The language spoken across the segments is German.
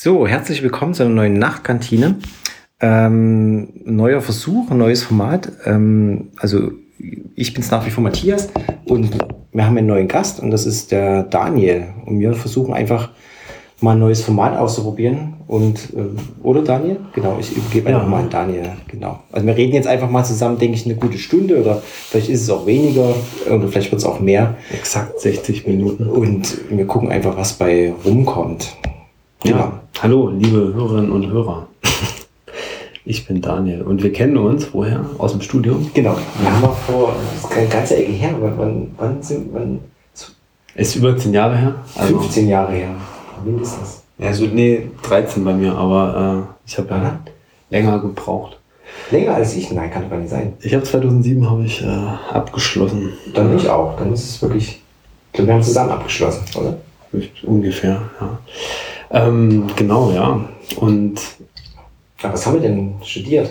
So, herzlich willkommen zu einer neuen Nachtkantine. Ähm, neuer Versuch, neues Format. Ähm, also ich bin's nach wie vor Matthias und wir haben einen neuen Gast und das ist der Daniel. Und wir versuchen einfach mal ein neues Format auszuprobieren. Und äh, oder Daniel? Genau, ich übergebe einfach mal an Daniel. Genau. Also wir reden jetzt einfach mal zusammen, denke ich, eine gute Stunde oder vielleicht ist es auch weniger oder vielleicht wird es auch mehr. Exakt 60 Minuten. Und wir gucken einfach, was bei rumkommt. Genau. Ja. Hallo, liebe Hörerinnen und Hörer. Ich bin Daniel und wir kennen uns woher? Aus dem Studium? Genau. Wir haben auch vor, das ist eine ganze Ecke her, wann, wann sind, wann? Ist über 10 Jahre her? Also 15 Jahre her, mindestens. Ja, so, nee, 13 bei mir, aber äh, ich habe ja länger gebraucht. Länger als ich? Nein, kann doch gar nicht sein. Ich habe 2007 habe ich äh, abgeschlossen. Dann ich auch. Dann ist es wirklich. Ich glaube, wir haben zusammen abgeschlossen, oder? Ungefähr, ja. Ähm, genau, ja. Und aber was haben wir denn studiert?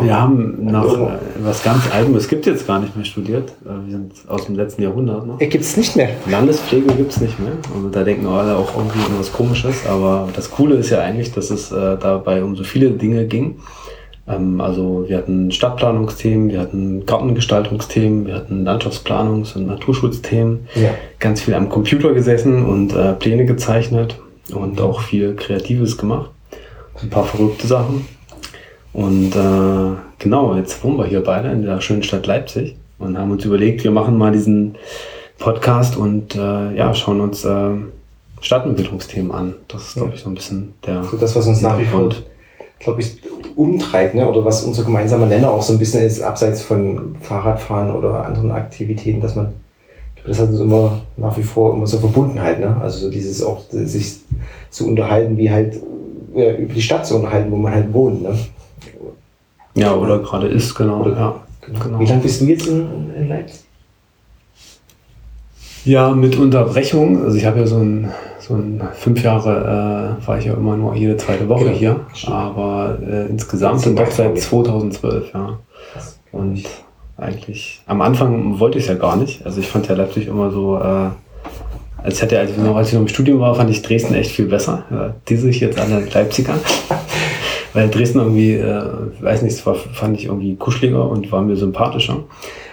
Wir haben nach was ganz Altem, es gibt jetzt gar nicht mehr studiert. Äh, wir sind aus dem letzten Jahrhundert noch. Gibt es nicht mehr? Landespflege gibt es nicht mehr. Also da denken alle auch irgendwie um was Komisches. Aber das Coole ist ja eigentlich, dass es äh, dabei um so viele Dinge ging. Ähm, also wir hatten Stadtplanungsthemen, wir hatten Gartengestaltungsthemen, wir hatten Landschaftsplanungs- und Naturschutzthemen. Ja. Ganz viel am Computer gesessen und äh, Pläne gezeichnet und auch viel Kreatives gemacht ein paar verrückte Sachen. Und äh, genau, jetzt wohnen wir hier beide in der schönen Stadt Leipzig und haben uns überlegt, wir machen mal diesen Podcast und äh, ja, schauen uns äh, Stadtentwicklungsthemen an. Das ist, glaube ich, so ein bisschen der. So das, was uns nach wie vor, glaube ich, umtreibt, ne? oder was unser gemeinsamer Nenner auch so ein bisschen ist, abseits von Fahrradfahren oder anderen Aktivitäten, dass man, das hat uns immer nach wie vor immer so verbunden halt, ne? Also so dieses auch sich zu unterhalten, wie halt äh, über die Stadt zu unterhalten, wo man halt wohnt. Ne? Ja, oder gerade ist, genau. Oder, ja, genau. Wie lange bist du jetzt in, in Leipzig? Ja, mit Unterbrechung. Also ich habe ja so ein, so ein fünf Jahre äh, war ich ja immer nur jede zweite Woche genau. hier. Aber äh, insgesamt sind doch seit 2012, ja. Und eigentlich, am Anfang wollte ich es ja gar nicht. Also ich fand ja Leipzig immer so, äh, als hätte, als ich noch, als ich noch im Studium war, fand ich Dresden echt viel besser. Ja, die sich jetzt alle Leipziger. Weil Dresden irgendwie, äh, weiß nicht, war, fand ich irgendwie kuscheliger und war mir sympathischer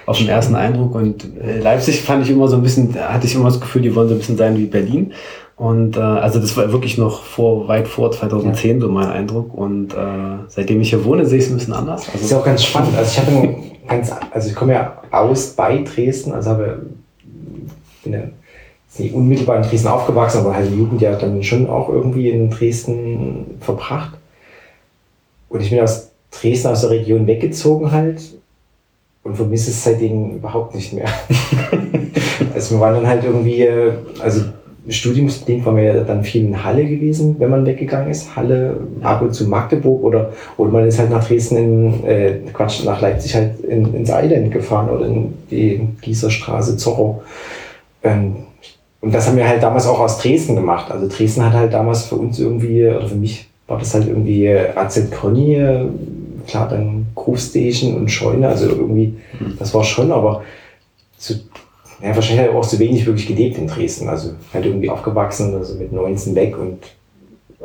auf den ersten Eindruck. Und äh, Leipzig fand ich immer so ein bisschen, hatte ich immer das Gefühl, die wollen so ein bisschen sein wie Berlin. Und äh, also das war wirklich noch vor weit vor 2010 ja. so mein Eindruck. Und äh, seitdem ich hier wohne, sehe ich es ein bisschen anders. Also, das ist auch ganz spannend. Also ich habe ganz, also ich komme ja aus bei Dresden, also habe bin ja nicht unmittelbar in Dresden aufgewachsen, aber halt die Jugend ja dann schon auch irgendwie in Dresden verbracht. Und ich bin aus Dresden, aus der Region weggezogen halt und vermisse es seitdem überhaupt nicht mehr. also wir waren dann halt irgendwie, also studiumsbedingt waren wir ja dann viel in Halle gewesen, wenn man weggegangen ist. Halle, ab und zu Magdeburg oder, oder man ist halt nach Dresden in, äh, Quatsch, nach Leipzig halt in, ins Island gefahren oder in die Gießerstraße, Zorro. Ähm, und das haben wir halt damals auch aus Dresden gemacht. Also Dresden hat halt damals für uns irgendwie, oder für mich war das halt irgendwie AZ Kronie, klar dann Groove Station und Scheune, also irgendwie, mhm. das war schon, aber zu, ja, wahrscheinlich halt auch zu wenig wirklich gelebt in Dresden. Also halt irgendwie aufgewachsen, also mit 19 weg und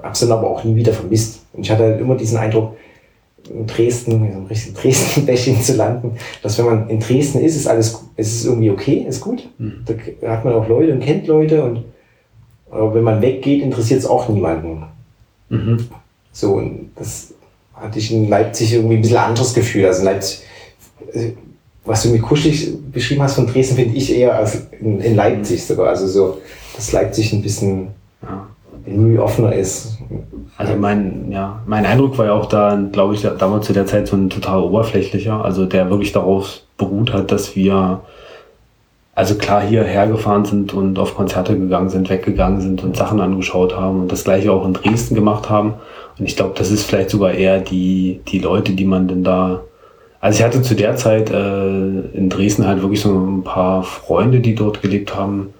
hab's dann aber auch nie wieder vermisst. Und ich hatte halt immer diesen Eindruck, in Dresden, in so einem richtigen Dresden-Bashing zu landen, dass wenn man in Dresden ist, ist alles, ist es irgendwie okay, ist gut. Mhm. Da hat man auch Leute und kennt Leute und aber wenn man weggeht, interessiert es auch niemanden. Mhm. So, und das hatte ich in Leipzig irgendwie ein bisschen anderes Gefühl. Also in Leipzig, äh, was du mir kuschelig beschrieben hast von Dresden, finde ich eher als in, in Leipzig sogar. Also so, dass Leipzig ein bisschen ja. irgendwie offener ist. Also mein, ja, mein Eindruck war ja auch da, glaube ich, damals zu der Zeit so ein total oberflächlicher, also der wirklich darauf beruht hat, dass wir also klar hierher gefahren sind und auf Konzerte gegangen sind, weggegangen sind und Sachen angeschaut haben und das gleiche auch in Dresden gemacht haben. Und ich glaube, das ist vielleicht sogar eher die, die Leute, die man denn da. Also ich hatte zu der Zeit äh, in Dresden halt wirklich so ein paar Freunde, die dort gelebt haben,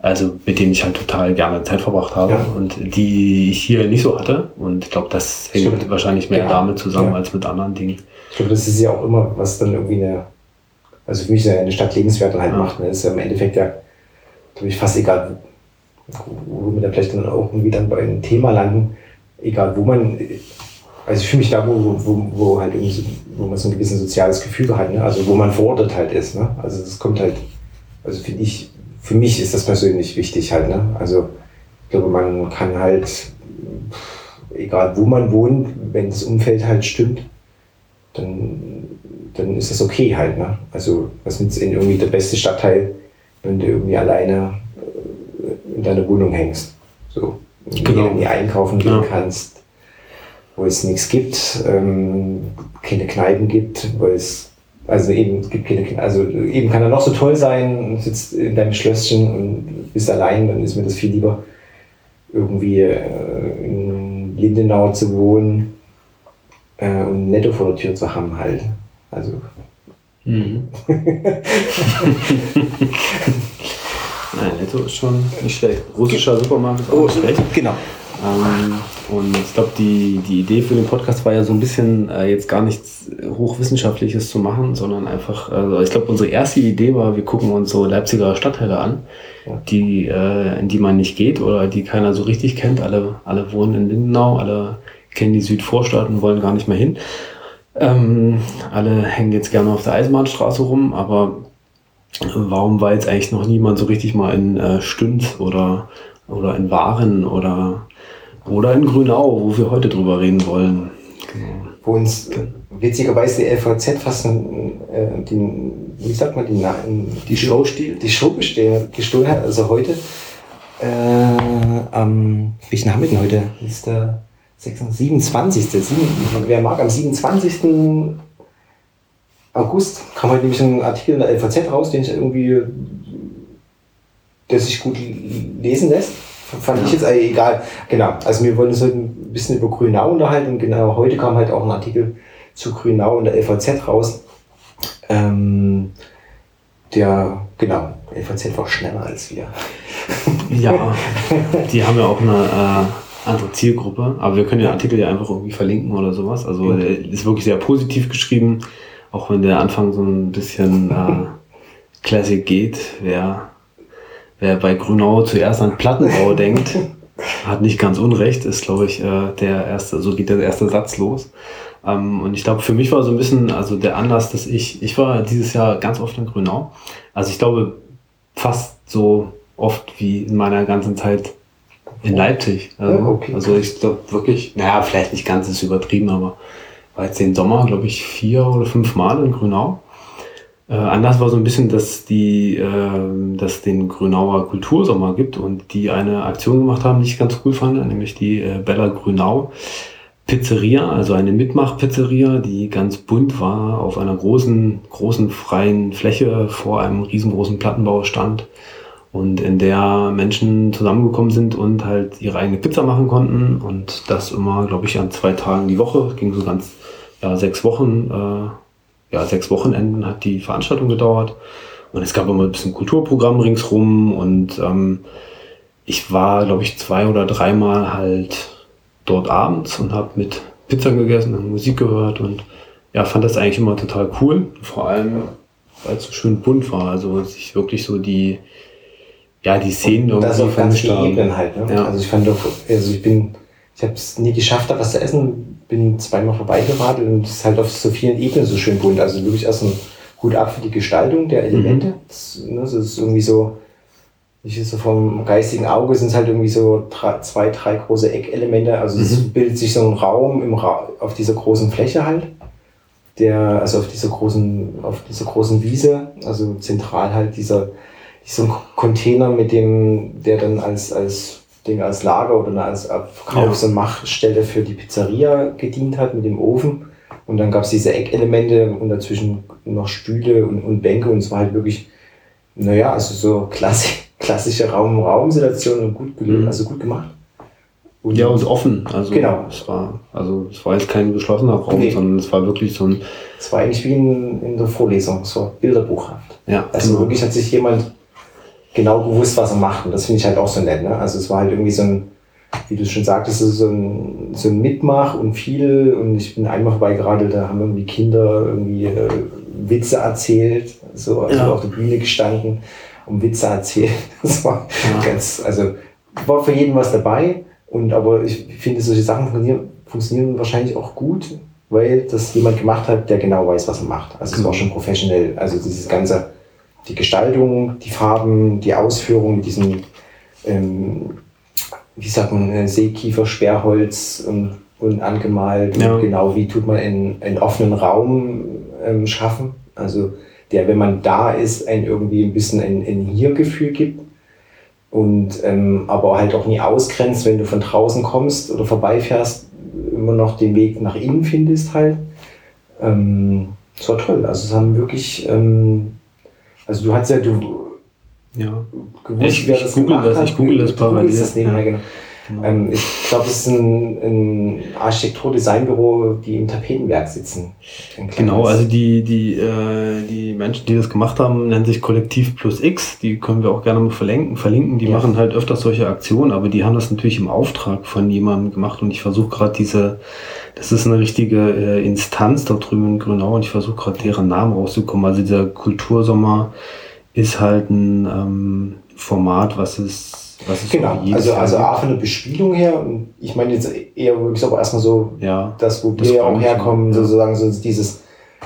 also mit denen ich halt total gerne Zeit verbracht habe ja. und die ich hier nicht so hatte. Und ich glaube, das hängt Stimmt. wahrscheinlich mehr ja. damit zusammen ja. als mit anderen Dingen. Ich glaube, das ist ja auch immer, was dann irgendwie eine, also für mich eine Stadt lebenswert halt macht. Ne? Das ist ja im Endeffekt ja, glaube ich, fast egal, wo wir dann vielleicht dann auch irgendwie dann bei einem Thema landen, egal wo man, also ich fühle mich da, wo, wo, wo halt irgendwie so, wo man so ein gewisses soziales Gefühl hat, ne? also wo man verortet halt ist. Ne? Also das kommt halt, also finde ich, für mich ist das persönlich wichtig halt. Ne? Also ich glaube, man kann halt, egal wo man wohnt, wenn das Umfeld halt stimmt, dann, dann ist das okay halt. Ne? Also was nützt in irgendwie der beste Stadtteil, wenn du irgendwie alleine äh, in deiner Wohnung hängst. So. Genau. Wenn du einkaufen gehen ja. kannst, wo es nichts gibt, ähm, keine Kneipen gibt, wo es also eben, gibt keine, also eben kann er noch so toll sein, sitzt in deinem Schlösschen und bist allein, dann ist mir das viel lieber, irgendwie äh, in Lindenau zu wohnen äh, und Netto vor der Tür zu haben halt. Also. Mhm. Nein, Netto ist schon nicht schlecht. Russischer Supermarkt ist auch nicht schlecht. Genau. Ähm, und ich glaube, die, die Idee für den Podcast war ja so ein bisschen äh, jetzt gar nichts Hochwissenschaftliches zu machen, sondern einfach, also ich glaube, unsere erste Idee war, wir gucken uns so Leipziger Stadtteile an, die, äh, in die man nicht geht oder die keiner so richtig kennt. Alle, alle wohnen in Lindenau, alle kennen die Südvorstadt und wollen gar nicht mehr hin. Ähm, alle hängen jetzt gerne auf der Eisenbahnstraße rum, aber warum war jetzt eigentlich noch niemand so richtig mal in äh, Stünd oder, oder in Waren oder oder in Grünau, wo wir heute drüber reden wollen. Genau. Wo uns witzigerweise die LVZ fast äh, die, wie sagt man, die, die Show stiehlt. Die Show gestohlen hat. Also heute, äh, am, welchen haben wir denn heute? ist der 27. 7, wer mag, am 27. August kam heute nämlich ein Artikel in der LVZ raus, den ich irgendwie, der sich gut lesen lässt fand ja. ich jetzt egal. Genau, also wir wollen uns heute ein bisschen über Grünau unterhalten. Genau, heute kam halt auch ein Artikel zu Grünau in der LVZ raus. Ähm, der, genau, LVZ war schneller als wir. Ja, die haben ja auch eine äh, andere Zielgruppe, aber wir können den Artikel ja einfach irgendwie verlinken oder sowas. Also der ist wirklich sehr positiv geschrieben, auch wenn der Anfang so ein bisschen äh, Classic geht. Wer wer bei Grünau zuerst an Plattenbau denkt, hat nicht ganz unrecht, ist, glaube ich, äh, der erste, so geht der erste Satz los. Ähm, und ich glaube, für mich war so ein bisschen, also der Anlass, dass ich, ich war dieses Jahr ganz oft in Grünau. Also ich glaube, fast so oft wie in meiner ganzen Zeit in Leipzig. Also, ja, okay. also ich glaube wirklich, naja, vielleicht nicht ganz, ist übertrieben, aber war jetzt den Sommer, glaube ich, vier oder fünf Mal in Grünau. Äh, anders war so ein bisschen, dass die, äh, dass den Grünauer Kultursommer gibt und die eine Aktion gemacht haben, die ich ganz cool fand, nämlich die äh, Bella Grünau Pizzeria, also eine Mitmach-Pizzeria, die ganz bunt war, auf einer großen, großen freien Fläche vor einem riesengroßen Plattenbau stand und in der Menschen zusammengekommen sind und halt ihre eigene Pizza machen konnten und das immer, glaube ich, an zwei Tagen die Woche, ging so ganz, ja, sechs Wochen, äh, ja, sechs Wochenenden hat die Veranstaltung gedauert. Und es gab immer ein bisschen Kulturprogramm ringsrum und ähm, ich war, glaube ich, zwei oder dreimal halt dort abends und habe mit Pizza gegessen und Musik gehört und ja, fand das eigentlich immer total cool. Vor allem, weil es so schön bunt war. Also sich wirklich so die, ja, die Szenen und auf ganz viele Ebenen halt. Ne? Ja. Also ich fand doch, also ich bin, ich habe es nie geschafft, da was zu essen bin zweimal vorbeigeradelt und es ist halt auf so vielen Ebenen so schön bunt. Also wirklich erst ein Hut ab für die Gestaltung der Elemente. Mhm. Das, ne, das ist irgendwie so, ich so vom geistigen Auge sind es halt irgendwie so drei, zwei, drei große Eckelemente. Also mhm. es bildet sich so ein Raum im Ra auf dieser großen Fläche halt. Der, also auf dieser großen, auf dieser großen Wiese, also zentral halt dieser, dieser Container mit dem, der dann als, als Ding als Lager oder als Verkaufs- und Machstelle für die Pizzeria gedient hat mit dem Ofen. Und dann gab es diese Eckelemente und dazwischen noch Stühle und, und Bänke und es war halt wirklich, naja, also so klassisch, klassische Raum-Raum-Situation und gut, mhm. also gut gemacht. Und ja, und offen. Also genau. Es war, also es war jetzt kein geschlossener Raum, nee. sondern es war wirklich so ein. Es war eigentlich wie in, in der Vorlesung, so bilderbuchhaft. Ja. Also genau. wirklich hat sich jemand genau gewusst, was er macht. Und das finde ich halt auch so nett. Ne? Also es war halt irgendwie so ein, wie du schon sagtest, so ein, so ein Mitmach und viel. Und ich bin einmal vorbei gerade, da haben irgendwie Kinder irgendwie äh, Witze erzählt, so also ja. auf der Bühne gestanden und Witze erzählt. Das war ja. ganz, also war für jeden was dabei. Und aber ich finde, solche Sachen funktionieren, funktionieren wahrscheinlich auch gut, weil das jemand gemacht hat, der genau weiß, was er macht. Also es war schon professionell. Also dieses ganze, die Gestaltung, die Farben, die Ausführung mit diesem, ähm, wie sagt man, äh, Seekiefer, Sperrholz und, und angemalt. Ja. Und genau wie tut man einen, einen offenen Raum ähm, schaffen. Also der, wenn man da ist, ein irgendwie ein bisschen ein, ein Hier-Gefühl gibt und ähm, aber halt auch nie ausgrenzt, wenn du von draußen kommst oder vorbeifährst, immer noch den Weg nach innen findest halt. Ähm, das war toll. Also es haben wirklich, ähm, also du hast ja, du ja. gewusst, ich, wer das ich google das, hat. Ich google das parallel. Das ja. genau. Genau. Ähm, ich glaube, es ist ein, ein Architektur-Designbüro, die im Tapetenwerk sitzen. Genau, also die, die, äh, die Menschen, die das gemacht haben, nennen sich Kollektiv Plus X. Die können wir auch gerne mal verlinken. verlinken. Die ja. machen halt öfters solche Aktionen, aber die haben das natürlich im Auftrag von jemandem gemacht. Und ich versuche gerade diese, das ist eine richtige äh, Instanz da drüben in Grünau und ich versuche gerade deren Namen rauszukommen. Also dieser Kultursommer ist halt ein ähm, Format, was es was ist genau, so also, also A von der Bespielung her, und ich meine jetzt eher wirklich aber erstmal so, ja, das, wo wir ja auch herkommen, ja. sozusagen so dieses,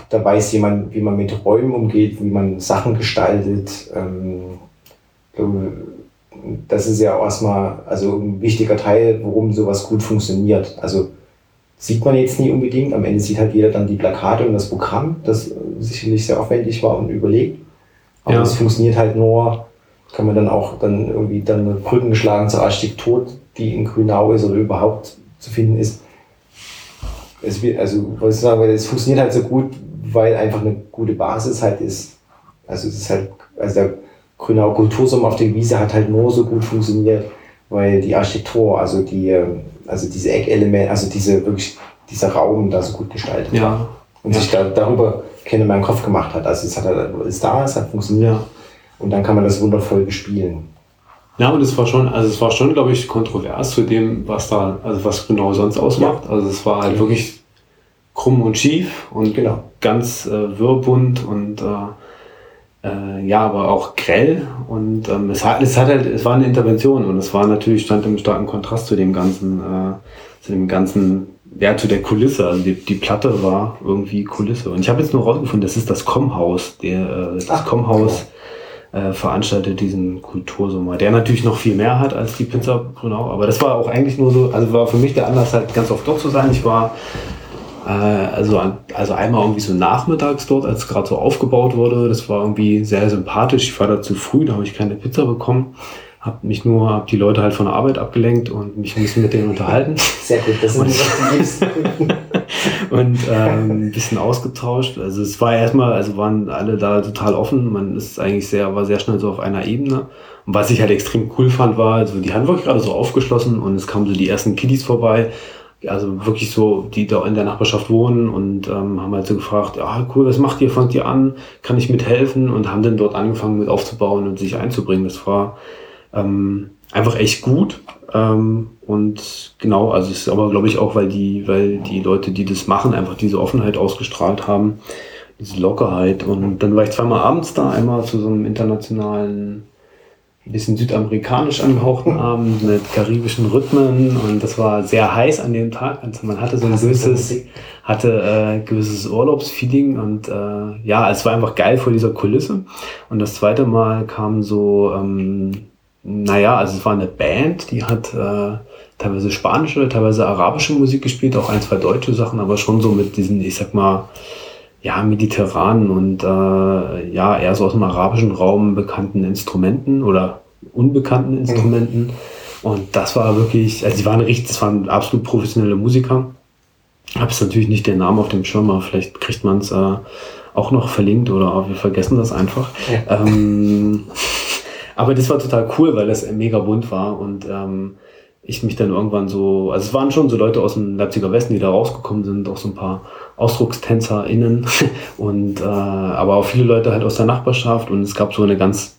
da weiß jemand, wie man mit Räumen umgeht, wie man Sachen gestaltet. Ähm, das ist ja auch erstmal also ein wichtiger Teil, worum sowas gut funktioniert. Also sieht man jetzt nie unbedingt. Am Ende sieht halt jeder dann die Plakate und das Programm, das sicherlich sehr aufwendig war und überlegt. Aber es funktioniert halt nur, kann man dann auch dann irgendwie dann Brücken geschlagen zur Architektur, die in Grünau ist oder überhaupt zu finden ist. Es wird, also, was ich sagen, weil es funktioniert halt so gut, weil einfach eine gute Basis halt ist. Also es ist halt, also der Grünau Kultursommer auf der Wiese hat halt nur so gut funktioniert, weil die Architektur, also die, ähm, also diese Eckelemente, also diese wirklich, dieser Raum da so gut gestaltet ja. war. Und ja. sich da, darüber kennen meinen Kopf gemacht hat. Also es hat ist da, es hat funktioniert. Ja. Und dann kann man das wundervoll bespielen. Ja, und es war schon, also es war schon, glaube ich, kontrovers zu dem, was da, also was genau sonst ausmacht. Ja. Also es war halt wirklich krumm und schief und genau. ganz äh, wirrbunt und äh, äh, ja, aber auch grell. Und ähm, es hat, es hat halt, es war eine Intervention und es war natürlich, stand im starken Kontrast zu dem ganzen, äh, zu dem ganzen, ja, zu der Kulisse. Also die, die Platte war irgendwie Kulisse. Und ich habe jetzt nur rausgefunden, das ist das Kommhaus, der, äh, das Kommhaus äh, veranstaltet diesen Kultursommer, der natürlich noch viel mehr hat als die Pizza Brunau, aber das war auch eigentlich nur so, also war für mich der Anlass halt ganz oft dort zu sein. Ich war also, also einmal irgendwie so nachmittags dort, als gerade so aufgebaut wurde, das war irgendwie sehr sympathisch. Ich war da zu früh, da habe ich keine Pizza bekommen habe mich nur, habe die Leute halt von der Arbeit abgelenkt und mich ein bisschen mit denen unterhalten. Sehr gut, das ist was Und ähm, ein bisschen ausgetauscht. Also es war erstmal, also waren alle da total offen. Man ist eigentlich sehr, war sehr schnell so auf einer Ebene. Und was ich halt extrem cool fand, war, also die haben wirklich gerade so aufgeschlossen und es kamen so die ersten Kiddies vorbei. Also wirklich so, die da in der Nachbarschaft wohnen und ähm, haben halt so gefragt, ja cool, was macht ihr, fangt ihr an, kann ich mithelfen? Und haben dann dort angefangen mit aufzubauen und sich einzubringen. Das war ähm, einfach echt gut. Ähm, und genau, also es ist aber, glaube ich, auch, weil die, weil die Leute, die das machen, einfach diese Offenheit ausgestrahlt haben, diese Lockerheit. Und dann war ich zweimal abends da, einmal zu so einem internationalen, ein bisschen südamerikanisch angehauchten Abend mit karibischen Rhythmen und das war sehr heiß an dem Tag. Also man hatte so ein gewisses, hatte äh, gewisses Urlaubsfeeling und äh, ja, es war einfach geil vor dieser Kulisse. Und das zweite Mal kam so ähm, naja, also es war eine Band, die hat äh, teilweise spanische, teilweise arabische Musik gespielt, auch ein, zwei deutsche Sachen, aber schon so mit diesen, ich sag mal, ja, mediterranen und äh, ja, eher so aus dem arabischen Raum bekannten Instrumenten oder unbekannten Instrumenten. Mhm. Und das war wirklich, also die waren richtig, das waren absolut professionelle Musiker. Habe es natürlich nicht den Namen auf dem Schirm, aber vielleicht kriegt man es äh, auch noch verlinkt oder wir vergessen das einfach. Ja. Ähm, aber das war total cool, weil das mega bunt war und ähm, ich mich dann irgendwann so, also es waren schon so Leute aus dem Leipziger Westen, die da rausgekommen sind, auch so ein paar AusdruckstänzerInnen. Und äh, aber auch viele Leute halt aus der Nachbarschaft. Und es gab so eine ganz,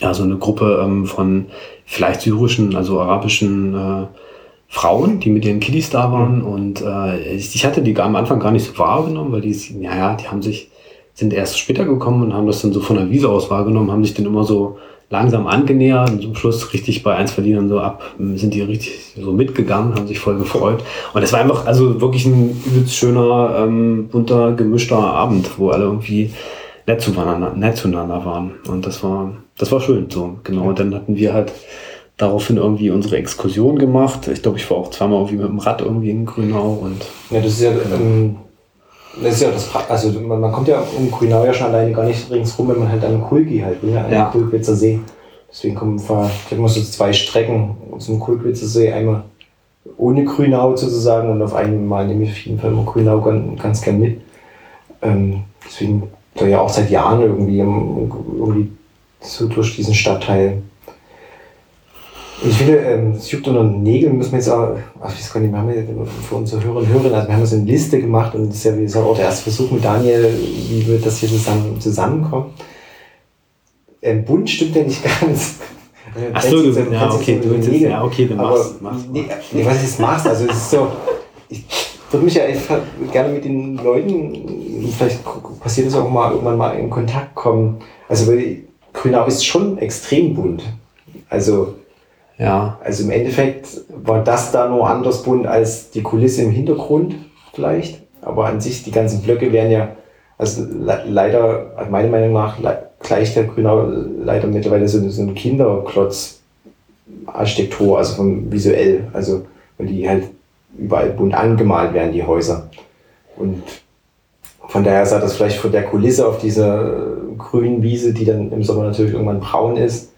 ja, so eine Gruppe ähm, von vielleicht syrischen, also arabischen äh, Frauen, die mit ihren Kiddies da waren. Und äh, ich hatte die am Anfang gar nicht so wahrgenommen, weil die, naja, die haben sich sind erst später gekommen und haben das dann so von der Wiese aus wahrgenommen, haben sich dann immer so langsam angenähert und zum Schluss richtig bei eins verlieren so ab, sind die richtig so mitgegangen, haben sich voll gefreut. Und es war einfach also wirklich ein übelst schöner, ähm, bunter, gemischter Abend, wo alle irgendwie nett zueinander, nett zueinander waren. Und das war, das war schön so, genau. Und dann hatten wir halt daraufhin irgendwie unsere Exkursion gemacht. Ich glaube, ich war auch zweimal irgendwie mit dem Rad irgendwie in Grünau und. Ja, das ist ja, ähm, das ist ja das, also man, man, kommt ja um Grünau ja schon alleine gar nicht ringsrum, wenn man halt an Kulgi halt will, an ja. den Kulkwitzer See. Deswegen kommen wir, ich habe immer so zwei Strecken zum Kulkwitzer See, einmal ohne Grünau sozusagen und auf einmal nehme ich auf jeden Fall immer Grünau ganz, ganz gern mit. Ähm, deswegen da ja auch seit Jahren irgendwie, irgendwie so durch diesen Stadtteil ich finde, ähm, es juckt unter den Nägeln, müssen wir jetzt auch, ach, ich weiß gar nicht, wir haben ja für unsere Hörer und Hörerinnen, also wir haben so eine Liste gemacht und das ist ja, wie gesagt, auch der erste Versuch mit Daniel, wie wird das hier zusammen, zusammenkommen. Ähm, bunt stimmt ja nicht ganz. Ach so, du, ja, ja, okay, du willst ja, okay, du machst, machst, nee, nee, was ich jetzt machst, also es ist so, ich würde mich ja einfach gerne mit den Leuten, vielleicht passiert es auch mal, irgendwann mal in Kontakt kommen. Also, weil Grünau ist schon extrem bunt. Also, ja. Also im Endeffekt war das da nur anders bunt als die Kulisse im Hintergrund vielleicht. Aber an sich, die ganzen Blöcke wären ja, also le leider, meiner Meinung nach, gleicht der Grünau leider mittlerweile so, so eine Kinderklotz-Architektur, also vom visuell. Also, weil die halt überall bunt angemalt werden, die Häuser. Und von daher sah das vielleicht von der Kulisse auf dieser grünen Wiese, die dann im Sommer natürlich irgendwann braun ist,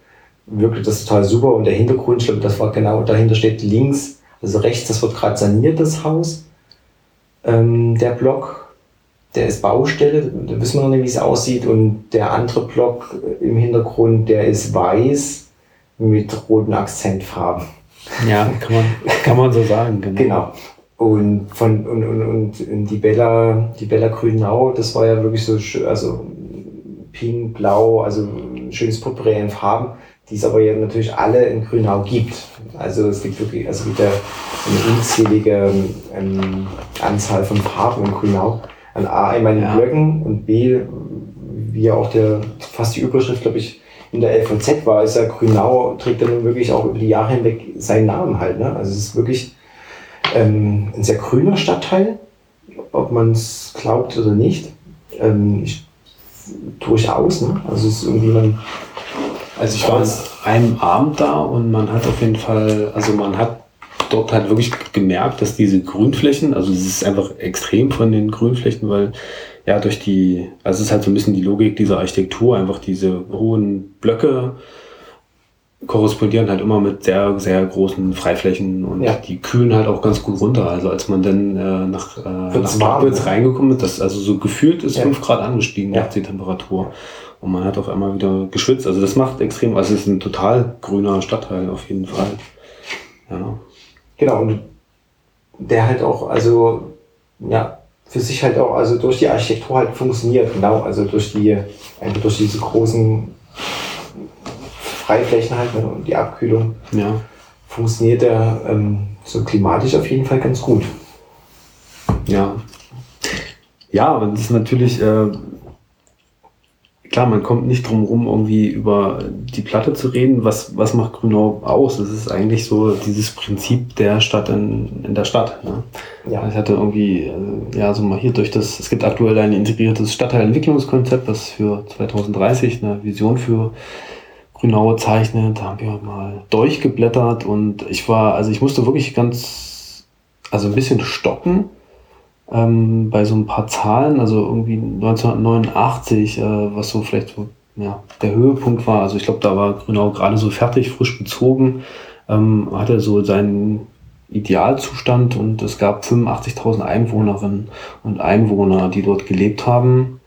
wirkte das total super. Und der Hintergrund, ich glaube, das war genau, dahinter steht links, also rechts, das wird gerade saniert, das Haus. Ähm, der Block, der ist Baustelle, da wissen wir noch nicht, wie es aussieht. Und der andere Block im Hintergrund, der ist weiß mit roten Akzentfarben. Ja, kann man, kann man so sagen, genau. genau. Und von und, und, und die Bella, die Bella Grünau, das war ja wirklich so, also pink, blau, also ein schönes Potpourri in Farben die es aber ja natürlich alle in Grünau gibt. Also es gibt wirklich, also es gibt ja eine unzählige ähm, Anzahl von Farben in Grünau. An A einmal in ja. Blöcken und B, wie ja auch der, fast die Überschrift, glaube ich, in der LVZ war, ist ja Grünau, trägt dann wirklich auch über die Jahre hinweg seinen Namen halt. Ne? Also es ist wirklich ähm, ein sehr grüner Stadtteil, ob man es glaubt oder nicht. Ähm, ich, durchaus, ne? Also es ist irgendwie, man also ich war an einem Abend da und man hat auf jeden Fall, also man hat dort halt wirklich gemerkt, dass diese Grünflächen, also es ist einfach extrem von den Grünflächen, weil ja durch die, also es ist halt so ein bisschen die Logik dieser Architektur, einfach diese hohen Blöcke korrespondieren halt immer mit sehr, sehr großen Freiflächen und ja. die kühlen halt auch ganz gut runter. Also als man dann äh, nach, äh, nach Markwitz reingekommen ist, das also so gefühlt ist ja. 5 Grad angestiegen, ja. die Temperatur. Und man hat auf einmal wieder geschwitzt. Also das macht extrem, also es ist ein total grüner Stadtteil auf jeden Fall. Ja. Genau, und der halt auch, also, ja, für sich halt auch, also durch die Architektur halt funktioniert, genau, also durch die, einfach durch diese großen Freiflächen halt ne, und die Abkühlung. Ja. Funktioniert der ähm, so klimatisch auf jeden Fall ganz gut. Ja. Ja, und das ist natürlich, äh, klar, man kommt nicht drum rum, irgendwie über die Platte zu reden. Was, was macht Grünau aus? Es ist eigentlich so dieses Prinzip der Stadt in, in der Stadt. Ne? Ja. Ich hatte irgendwie, äh, ja, so mal hier durch das, es gibt aktuell ein integriertes Stadtteilentwicklungskonzept, das für 2030 eine Vision für Grünau zeichnet. Da haben wir mal durchgeblättert und ich war, also ich musste wirklich ganz, also ein bisschen stoppen ähm, bei so ein paar Zahlen, also irgendwie 1989, äh, was so vielleicht so ja, der Höhepunkt war. Also ich glaube, da war Grünau gerade so fertig, frisch bezogen, ähm, hatte so seinen Idealzustand und es gab 85.000 Einwohnerinnen und Einwohner, die dort gelebt haben.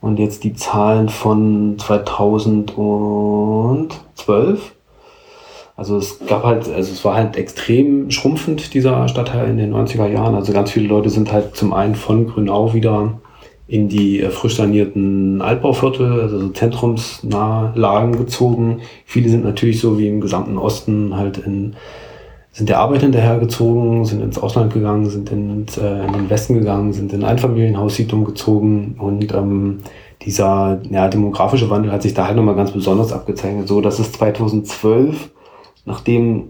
Und jetzt die Zahlen von 2012 also es gab halt, also es war halt extrem schrumpfend, dieser Stadtteil in den 90er Jahren. Also ganz viele Leute sind halt zum einen von Grünau wieder in die äh, frisch sanierten Altbauviertel, also so zentrumsnahe Lagen gezogen. Viele sind natürlich so wie im gesamten Osten halt in, sind der Arbeit hinterhergezogen, sind ins Ausland gegangen, sind in, äh, in den Westen gegangen, sind in Einfamilienhaussiedlungen gezogen und ähm, dieser ja, demografische Wandel hat sich da halt nochmal ganz besonders abgezeichnet. So, dass es 2012, nachdem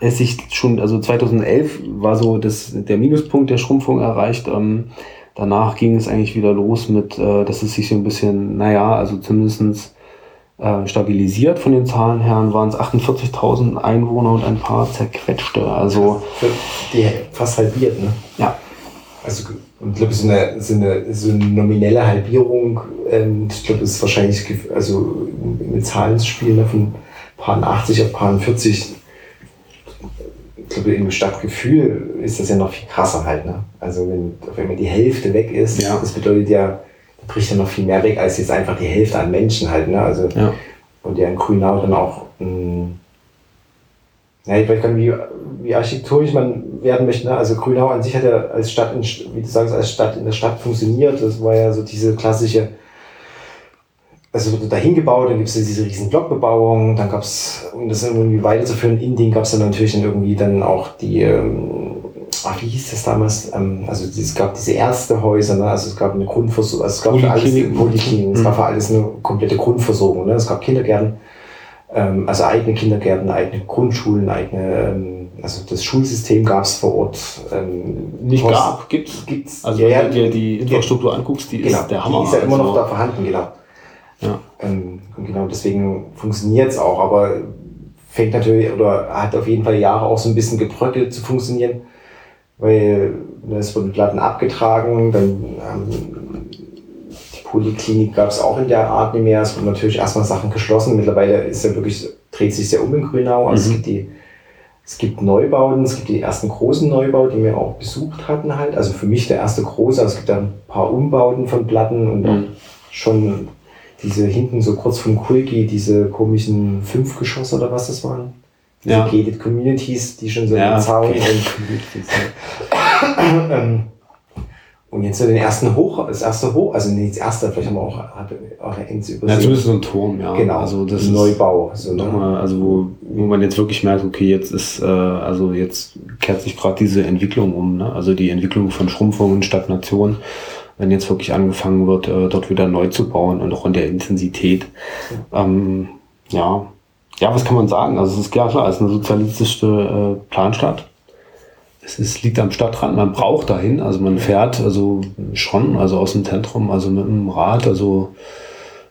es sich schon, also 2011 war so das, der Minuspunkt der Schrumpfung erreicht. Ähm, danach ging es eigentlich wieder los mit, äh, dass es sich so ein bisschen, naja, also zumindestens äh, stabilisiert von den Zahlen her, waren es 48.000 Einwohner und ein paar zerquetschte. Also die fast halbiert, ne? Ja. Also ich glaube, so eine, so, eine, so eine nominelle Halbierung, ähm, ich glaube, ist wahrscheinlich, also mit Zahlen zu spielen, ne, paar 80 auf paar 40, ich glaube, im Stadtgefühl ist das ja noch viel krasser halt. Ne? Also wenn auf einmal die Hälfte weg ist, ja. das bedeutet ja, da bricht ja noch viel mehr weg, als jetzt einfach die Hälfte an Menschen halt. Ne? Also, ja. Und ja in Grünau dann auch mh, hm, ja, ich weiß gar nicht, wie, wie architektonisch man werden möchte. Ne? Also Grünau an sich hat ja als Stadt, in, wie du sagst, als Stadt in der Stadt funktioniert. Das war ja so diese klassische, also wurde dahin gebaut, dann gibt es diese riesen Blockbebauung, dann gab es, um das irgendwie weiterzuführen, in den gab es dann natürlich dann irgendwie dann auch die, ähm, ach, wie hieß das damals? Ähm, also es gab diese erste Häuser, ne? also es gab eine Grundversorgung, also es gab für alles, Polykliniken, es gab für alles eine komplette Grundversorgung, ne? es gab Kindergärten ähm, also eigene Kindergärten, eigene Grundschulen, eigene, ähm, also das Schulsystem gab es vor Ort. Ähm, Nicht Post, gab, gibt's. gibt's. Also ja, wenn du dir die Infrastruktur ja, anguckst, die genau, ist der Hammer. Die ist ja immer also, noch da vorhanden, genau. Ja. Ähm, genau, deswegen funktioniert es auch, aber fängt natürlich oder hat auf jeden Fall Jahre auch so ein bisschen gebröckelt zu funktionieren, weil ne, es wurden Platten abgetragen, dann ähm, Poliklinik gab es auch in der Art nicht mehr. Es wurden natürlich erstmal Sachen geschlossen. Mittlerweile ist ja wirklich, dreht sich sehr um in Grünau. Also mhm. es, gibt die, es gibt Neubauten, es gibt die ersten großen Neubauten, die wir auch besucht hatten halt. Also für mich der erste große, also es gibt da ein paar Umbauten von Platten und mhm. schon diese hinten so kurz vom Kulki, diese komischen Fünfgeschosse oder was das waren. Diese ja. Gated Communities, die schon so ja, Zaun und ähm, und jetzt so den ersten Hoch, das erste Hoch, also nicht das erste, vielleicht haben wir auch, auch Enz übersehen. Ja, zumindest so ein Turm, ja. Genau. Also das Neubau. So nochmal, also wo, wo man jetzt wirklich merkt, okay, jetzt ist, äh, also jetzt kehrt sich gerade diese Entwicklung um, ne? Also die Entwicklung von Schrumpfung und Stagnation, wenn jetzt wirklich angefangen wird, äh, dort wieder neu zu bauen und auch in der Intensität. Ja. Ähm, ja. Ja, was kann man sagen? Also es ist klar, klar, es ist eine sozialistische äh, Planstadt es ist, liegt am Stadtrand, man braucht dahin, also man fährt also schon, also aus dem Zentrum, also mit dem Rad, also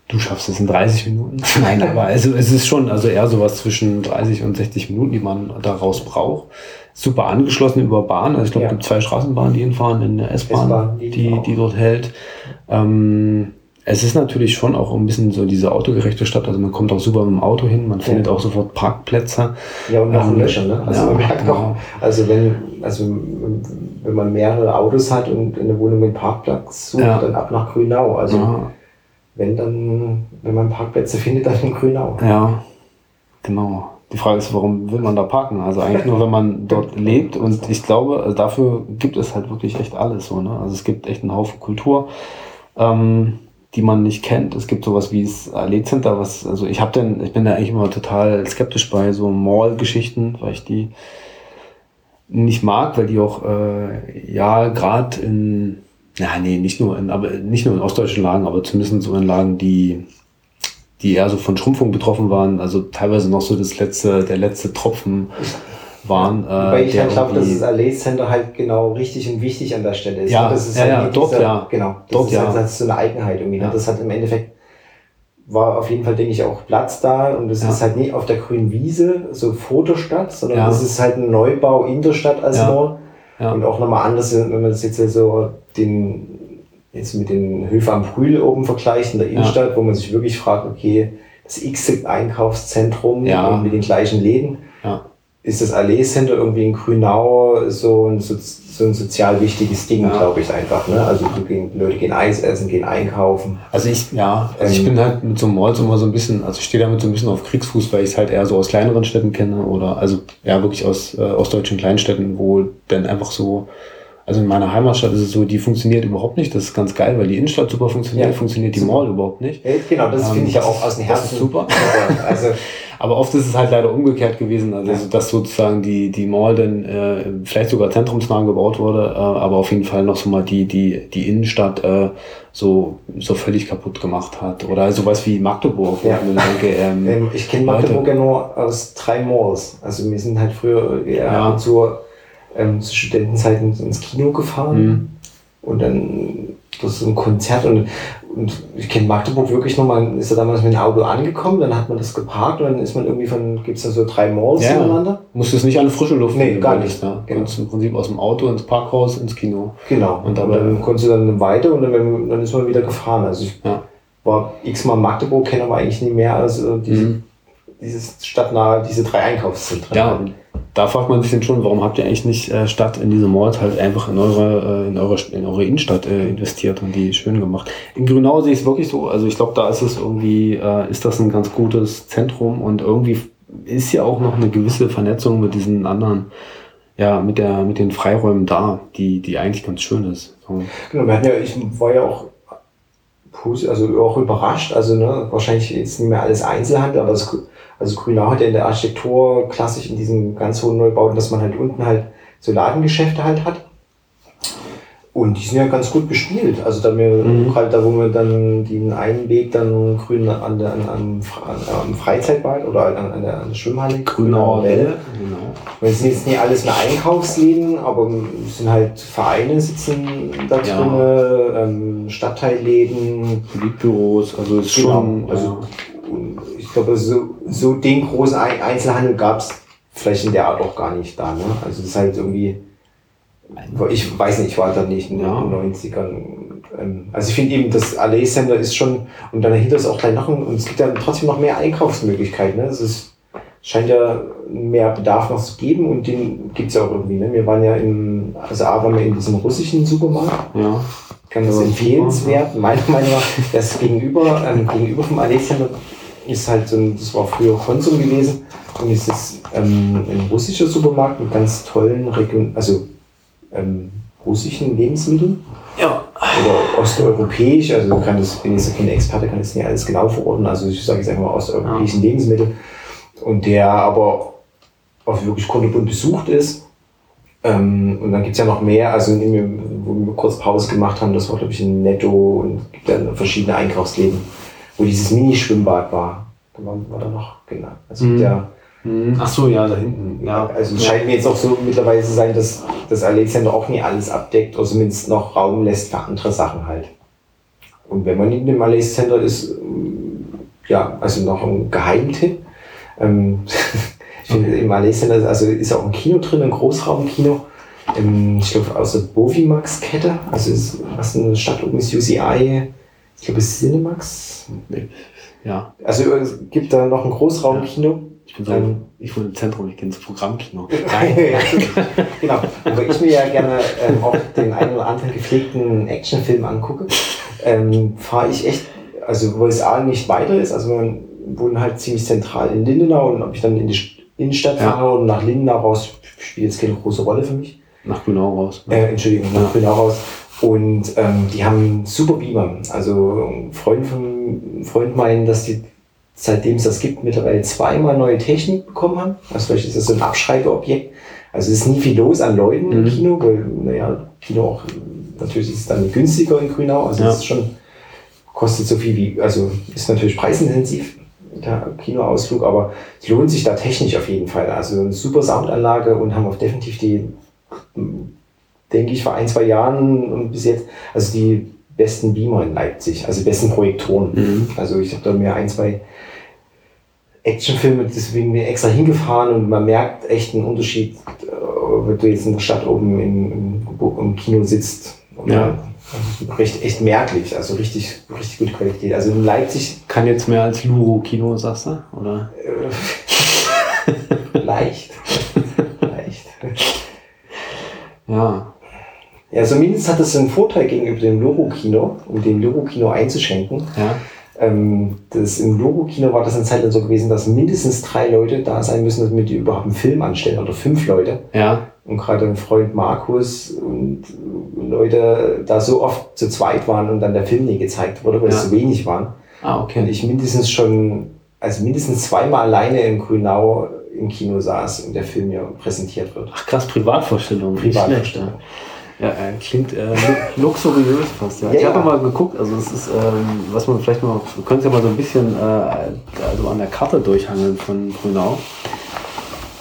du schaffst es in 30 Minuten. Nein, aber also es ist schon also eher sowas zwischen 30 und 60 Minuten, die man daraus braucht. Super angeschlossen über Bahn, also ich glaube, ja. es gibt zwei Straßenbahnen, die hinfahren, in der S-Bahn, die, die, die dort hält. Ähm, es ist natürlich schon auch ein bisschen so diese autogerechte Stadt. Also man kommt auch super mit dem Auto hin, man findet ja. auch sofort Parkplätze. Ja, und nach ähm, Löcher, ne? Also ja, man merkt genau. auch, also wenn, also wenn man mehrere Autos hat und eine Wohnung mit Parkplatz sucht, ja. dann ab nach Grünau. Also ja. wenn dann, wenn man Parkplätze findet, dann in Grünau. Ja, genau. Die Frage ist, warum will man da parken? Also eigentlich nur, wenn man dort lebt. Und ich glaube, also dafür gibt es halt wirklich echt alles so. Ne? Also es gibt echt einen Haufen Kultur. Ähm, die man nicht kennt. Es gibt sowas wie das Allee Center, was, also ich habe denn, ich bin da eigentlich immer total skeptisch bei so Mall-Geschichten, weil ich die nicht mag, weil die auch, äh, ja, gerade in, ja, nee, nicht nur in, aber nicht nur in ostdeutschen Lagen, aber zumindest so in Lagen, die, die eher so von Schrumpfung betroffen waren, also teilweise noch so das letzte, der letzte Tropfen waren. Äh, Weil ich halt glaube, dass das Allee Center halt genau richtig und wichtig an der Stelle ist. Ja, das ist ja, halt ja dort dieser, ja. Genau, das dort, ist ja. halt so eine Eigenheit irgendwie. Ne? Ja. Das hat im Endeffekt war auf jeden Fall, denke ich, auch Platz da und es ja. ist halt nicht auf der grünen Wiese, so vor der Stadt, sondern ja. das ist halt ein Neubau in der Stadt als ja. nur. Ja. Und auch nochmal anders, wenn man das jetzt so den, jetzt mit den Höfe am Brühl oben vergleicht in der Innenstadt, wo man sich wirklich fragt, okay, das x Einkaufszentrum mit den gleichen Läden. Ja ist das Allee Center irgendwie in Grünau so ein, so, so ein sozial wichtiges Ding, ja. glaube ich einfach. Ne? Also gehen, Leute gehen Eis essen, gehen einkaufen. Also ich, ja, also ähm, ich bin halt mit so einem Malls immer so ein bisschen, also ich stehe damit so ein bisschen auf Kriegsfuß, weil ich es halt eher so aus kleineren Städten kenne oder also ja wirklich aus äh, ostdeutschen Kleinstädten, wo dann einfach so also in meiner Heimatstadt ist es so, die funktioniert überhaupt nicht. Das ist ganz geil, weil die Innenstadt super funktioniert, ja, funktioniert die Mall überhaupt nicht. Ja, genau, das ähm, finde ich ja auch aus dem Herzen super. also, Aber oft ist es halt leider umgekehrt gewesen, also Ja. dass sozusagen die, die Mall dann äh, vielleicht sogar zentrumsnah gebaut wurde, äh, aber auf jeden Fall noch so mal die, die, die Innenstadt äh, so, so völlig kaputt gemacht hat. Oder sowas wie Magdeburg, Ja. denke, ähm, Ähm, ich kenne. Magdeburg ja nur aus drei Malls. Also wir sind halt früher eher Ja. zur, ähm, zu Studentenzeiten ins Kino gefahren Mhm. und dann das ist so ein Konzert und, und ich kenne Magdeburg wirklich noch, man ist da damals mit dem Auto angekommen, dann hat man das geparkt und dann ist man irgendwie von, gibt es da so drei Malls Ja. nebeneinander? musst du es nicht an frische Luft Nee, gar nicht. Ja. Genau. Konntest im Prinzip aus dem Auto ins Parkhaus, ins Kino. Genau. Und Und, aber- dann konntest du dann weiter und dann, dann ist man wieder gefahren. Also ich Ja. war x-mal Magdeburg, kenne aber eigentlich nie mehr als äh, diese, Mhm. dieses stadtnahe, diese drei Einkaufszentren. Ja, und da fragt man sich dann schon, warum habt ihr eigentlich nicht äh, statt in diese Malls halt einfach in eure, äh, in eure, in eure Innenstadt äh, investiert und die schön gemacht. In Grünau sehe ich es wirklich so, also ich glaube, da ist es irgendwie, äh, ist das ein ganz gutes Zentrum und irgendwie ist ja auch noch eine gewisse Vernetzung mit diesen anderen, ja, mit der, mit den Freiräumen da, die, die eigentlich ganz schön ist. So. Genau, wir hatten ja, ich war ja auch also auch überrascht, also ne, wahrscheinlich jetzt nicht mehr alles Einzelhandel, aber das, also Grünau hat ja in der Architektur klassisch in diesen ganz hohen Neubauten, dass man halt unten halt so Ladengeschäfte halt hat. Und die sind ja ganz gut bespielt. Also da wir Mhm. halt da, wo wir dann den einen Weg dann grün an der, an, an, am Freizeitbad oder an, an, der, an der Schwimmhalle. Grünauer Welle, genau. Wir sind jetzt nicht alles mehr Einkaufsläden, aber es sind halt Vereine sitzen da Ja. drin, ähm, Stadtteilläden. Politbüros, also ist Genau, schon, also- ja. Glaube, so, so den großen Ein- Einzelhandel gab es vielleicht in der Art auch gar nicht da. Ne? Also das ist halt irgendwie, ich weiß nicht, ich war da nicht in Ja. den 90ern. Ähm, Also ich finde eben, das Allee Center ist schon, und dann dahinter ist auch gleich noch, und es gibt ja trotzdem noch mehr Einkaufsmöglichkeiten. Ne? Es ist, scheint ja mehr Bedarf noch zu geben und den gibt es ja auch irgendwie. Ne? Wir waren ja in, also A waren wir in diesem russischen Supermarkt, ja. ganz Ja, empfehlenswert. Meiner Meinung nach, das gegenüber, ähm, gegenüber vom Allee Center ist halt so ein, das war früher Konsum gewesen und ist jetzt ähm, ein russischer Supermarkt mit ganz tollen Region, also ähm, russischen Lebensmitteln Ja. oder osteuropäisch, also ich kann das, bin jetzt kein Experte, kann das nicht alles genau verorten, also ich sage jetzt einfach mal osteuropäischen Lebensmittel und der aber auch wirklich kunterbunt besucht ist. Ähm, und dann gibt es ja noch mehr, also in dem, wo wir kurz Pause gemacht haben, das war glaube ich ein Netto und es gibt dann verschiedene Einkaufsläden, wo dieses Mini-Schwimmbad war. Da war, war da noch, genau. Also Mhm. ja, Hm, Ach so, ja, da hinten. ja, also es scheint mir jetzt auch so mittlerweile zu sein, dass das Alexander auch nie alles abdeckt oder zumindest noch Raum lässt für andere Sachen halt. Und wenn man in dem Alexis Center ist, ähm, ja, also noch ein Geheimtipp. Ähm, ich finde im Alexis Center, also ist auch ein Kino drin, ein Großraumkino. Ähm, ich glaube aus der Bovimax-Kette, also ist, was eine Stadt oben ist, UCI, ich glaube es ist Cinemax. Ja, Also es gibt da noch ein Großraumkino. ich bin so, Ähm, ich wohne im Zentrum, ich kenne das Programmkino. Ja, genau. Und weil ich mir ja gerne ähm, auch den einen oder anderen gepflegten Actionfilm angucke, ähm, fahre ich echt, also wo es A nicht weiter ist, also man wohnt halt ziemlich zentral in Lindenau und ob ich dann in die St- Innenstadt Ja. fahre und nach Lindenau raus, spielt jetzt keine große Rolle für mich. Nach Grünau raus. Äh, Entschuldigung, nach Lindenau raus. Und ähm, die haben super Beamer. Also ein Freund von ein Freund meinen, dass die seitdem es das gibt, mittlerweile zweimal neue Technik bekommen haben. Also vielleicht ist das so ein Abschreibeobjekt. Also es ist nie viel los an Leuten im Mhm. Kino, weil, naja, Kino auch, natürlich ist es dann günstiger in Grünau. Also Ja. es ist schon, kostet so viel wie, also ist natürlich preisintensiv, der Kinoausflug, aber es lohnt sich da technisch auf jeden Fall. Also eine super Soundanlage und haben auch definitiv die, denke ich, vor ein, zwei Jahren und bis jetzt, also die besten Beamer in Leipzig, also die besten Projektoren. Mhm. Also ich habe da mir ein, zwei Actionfilme, deswegen bin ich extra hingefahren und man merkt echt einen Unterschied, äh, wenn du jetzt in der Stadt oben im, im, im Kino sitzt. Ja. Also recht, echt merklich, also richtig, richtig gute Qualität. Also in Leipzig Kann jetzt mehr als Luro-Kino, sagst du? Oder? äh, leicht. leicht. Ja. Ja, zumindest hat es einen Vorteil gegenüber dem Loro-Kino, um dem Loro-Kino einzuschenken. Ja. Ähm, das, Im Loro-Kino war das eine Zeit lang so gewesen, dass mindestens drei Leute da sein müssen, damit die überhaupt einen Film anstellen oder fünf Leute. Ja. Und gerade ein Freund Markus und Leute da so oft zu zweit waren und dann der Film nie gezeigt wurde, weil Ja. es zu wenig waren. Ah, Und okay. ich mindestens schon also mindestens zweimal alleine in Grünau im Kino saß und der Film mir präsentiert wird. Ach krass, Privatvorstellung. Privatvorstellung. Ja, äh, klingt äh, luxuriös fast. Ja. Ja, ich habe ja. mal geguckt, also es ist, ähm, was man vielleicht mal, wir können es ja mal so ein bisschen äh, also an der Karte durchhangeln von Grünau.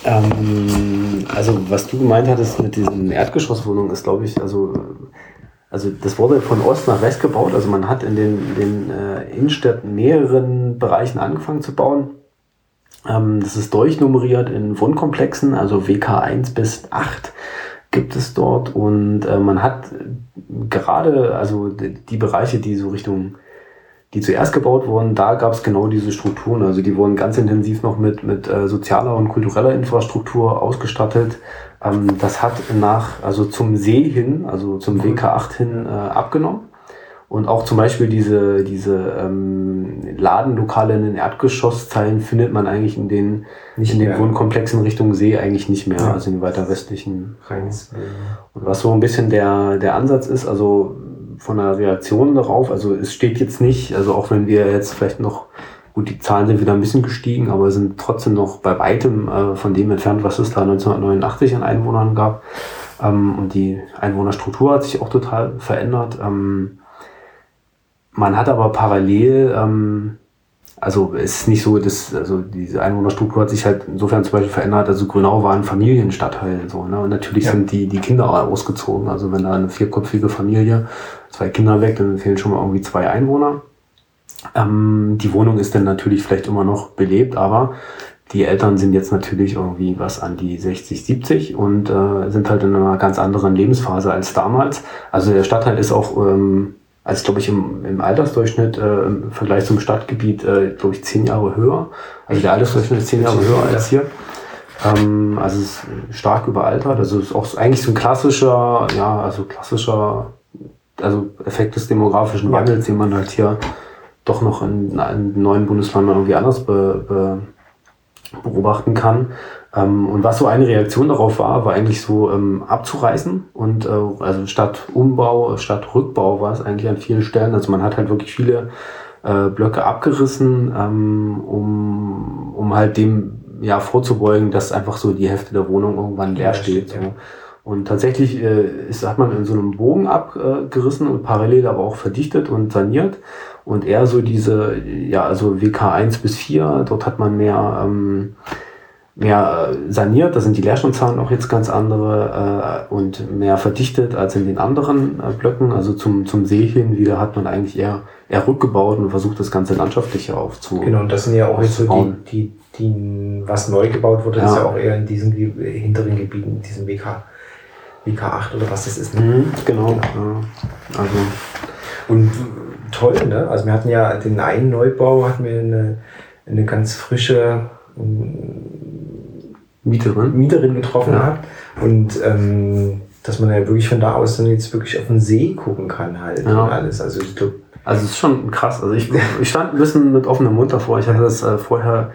Ähm, also was du gemeint hattest mit diesen Erdgeschosswohnungen ist, glaube ich, also also das wurde von Ost nach West gebaut. Also man hat in den, den äh, Innenstädten mehreren Bereichen angefangen zu bauen. Ähm, das ist durchnummeriert in Wohnkomplexen, also WK 1 bis 8 gibt es dort. Und äh, man hat gerade, also die, Bereiche, die so Richtung, die zuerst gebaut wurden, da gab es genau diese Strukturen. Also die wurden ganz intensiv noch mit, mit äh, sozialer und kultureller Infrastruktur ausgestattet. Ähm, das hat nach, also zum See hin, also zum WK8 hin äh, abgenommen. Und auch zum Beispiel diese, diese ähm, Ladenlokale in den Erdgeschosszeilen findet man eigentlich in den, Nicht in den mehr. Wohnkomplexen Richtung See eigentlich nicht mehr, Ja. also in den weiter westlichen. Reins. Und was so ein bisschen der, der Ansatz ist, also von der Reaktion darauf, also es steht jetzt nicht, also auch wenn wir jetzt vielleicht noch, gut, die Zahlen sind wieder ein bisschen gestiegen, aber sind trotzdem noch bei weitem äh, von dem entfernt, was es da 1989 an Einwohnern gab. Ähm, und die Einwohnerstruktur hat sich auch total verändert. Ähm, man hat aber parallel, ähm, also es ist nicht so, dass, also diese Einwohnerstruktur hat sich halt insofern zum Beispiel verändert. Also Grünau war ein Familienstadtteil, so, ne? Und natürlich Ja. sind die, die Kinder ausgezogen. Also wenn da eine vierköpfige Familie, zwei Kinder weg, dann fehlen schon mal irgendwie zwei Einwohner. Ähm, die Wohnung ist dann natürlich vielleicht immer noch belebt, aber die Eltern sind jetzt natürlich irgendwie was an die 60, 70 und äh, sind halt in einer ganz anderen Lebensphase als damals. Also der Stadtteil ist auch, ähm, als glaube ich im, im Altersdurchschnitt äh, im Vergleich zum Stadtgebiet, äh, glaube ich, zehn Jahre höher. Also der Altersdurchschnitt ist zehn Jahre höher als hier. Ähm, also es ist stark überaltert. Also es ist auch eigentlich so ein klassischer, ja, also klassischer, also Effekt des demografischen. Wandels, den man halt hier doch noch in, in neuen Bundesländern irgendwie anders be, be, beobachten kann. Ähm, und was so eine Reaktion darauf war, war eigentlich so ähm, abzureißen und äh, also statt Umbau, statt Rückbau war es eigentlich an vielen Stellen. Also man hat halt wirklich viele äh, Blöcke abgerissen, ähm, um, um halt dem ja vorzubeugen, dass einfach so die Hälfte der Wohnung irgendwann leer steht. so. Und tatsächlich äh, ist, hat man in so einem Bogen abgerissen und parallel aber auch verdichtet und saniert. Und eher so diese, ja, also WK 1 bis 4, dort hat man mehr, ähm, mehr äh, saniert, da sind die Leerstandszahlen auch jetzt ganz andere äh, und mehr verdichtet als in den anderen äh, Blöcken. Also zum, zum See hin wieder hat man eigentlich eher, eher rückgebaut und versucht, das Ganze landschaftlicher aufzu. Genau, und das sind ja auch jetzt so die, die, die, was neu gebaut wurde, ist Ja. ja auch eher in diesen hinteren Gebieten, in diesem WK, WK 8 oder was das ist. Ne? Mhm, genau. Ja. Also, Und toll, ne? Also wir hatten ja den einen Neubau, hatten wir eine, eine ganz frische Mieterin. Mieterin getroffen Ja. gehabt. Und ähm, dass man ja wirklich von da aus dann jetzt wirklich auf den See gucken kann halt Ja. und alles. Also ich glaube, Also es ist schon krass. Also ich, ich stand ein bisschen mit offenem Mund davor. Ich hatte das äh, vorher,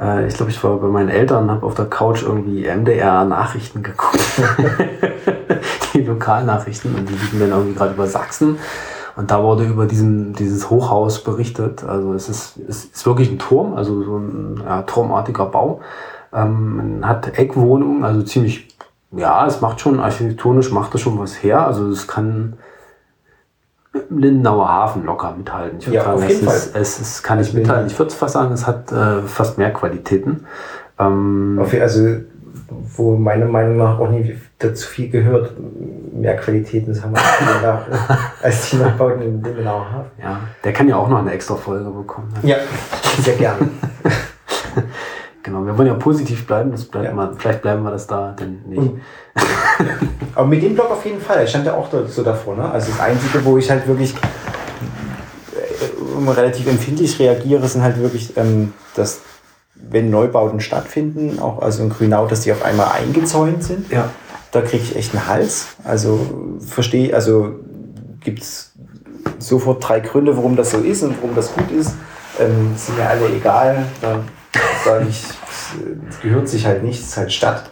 äh, ich glaube, ich war bei meinen Eltern, habe auf der Couch irgendwie MDR-Nachrichten geguckt. die Lokalnachrichten und die liefen dann irgendwie gerade über Sachsen. Und da wurde über diesen, dieses Hochhaus berichtet. Also es ist, es ist wirklich ein Turm, also so ein ja, turmartiger Bau. Ähm, man hat Eckwohnungen, also ziemlich, ja, es macht schon, architektonisch macht es schon was her. Also es kann im Lindenauer Hafen locker mithalten. Ich würde Ja, sagen, auf es, jeden ist, es ist, kann ich mithalten. Ich würde fast sagen, es hat äh, fast mehr Qualitäten. Ähm, also wo meiner Meinung nach auch nicht dazu viel gehört, mehr Qualitäten das haben wir da, als die Nachbauten in Lindenauer Hafen. ja, der kann ja auch noch eine extra Folge bekommen. Ne? Ja, sehr gerne. Genau, wir wollen ja positiv bleiben, das bleibt Ja. mal, vielleicht bleiben wir das da, denn nicht. Und- Aber mit dem Blog auf jeden Fall. Ich stand ja auch so davor. Ne? Also das Einzige, wo ich halt wirklich äh, relativ empfindlich reagiere, sind halt wirklich, ähm, dass wenn Neubauten stattfinden, auch also in Grünau, dass die auf einmal eingezäunt sind. Ja, Da kriege ich echt einen Hals. Also verstehe, also gibt es sofort drei Gründe, warum das so ist und warum das gut ist. Ähm, sind mir alle egal. Da ich, es gehört sich halt nicht, es ist halt Stadt.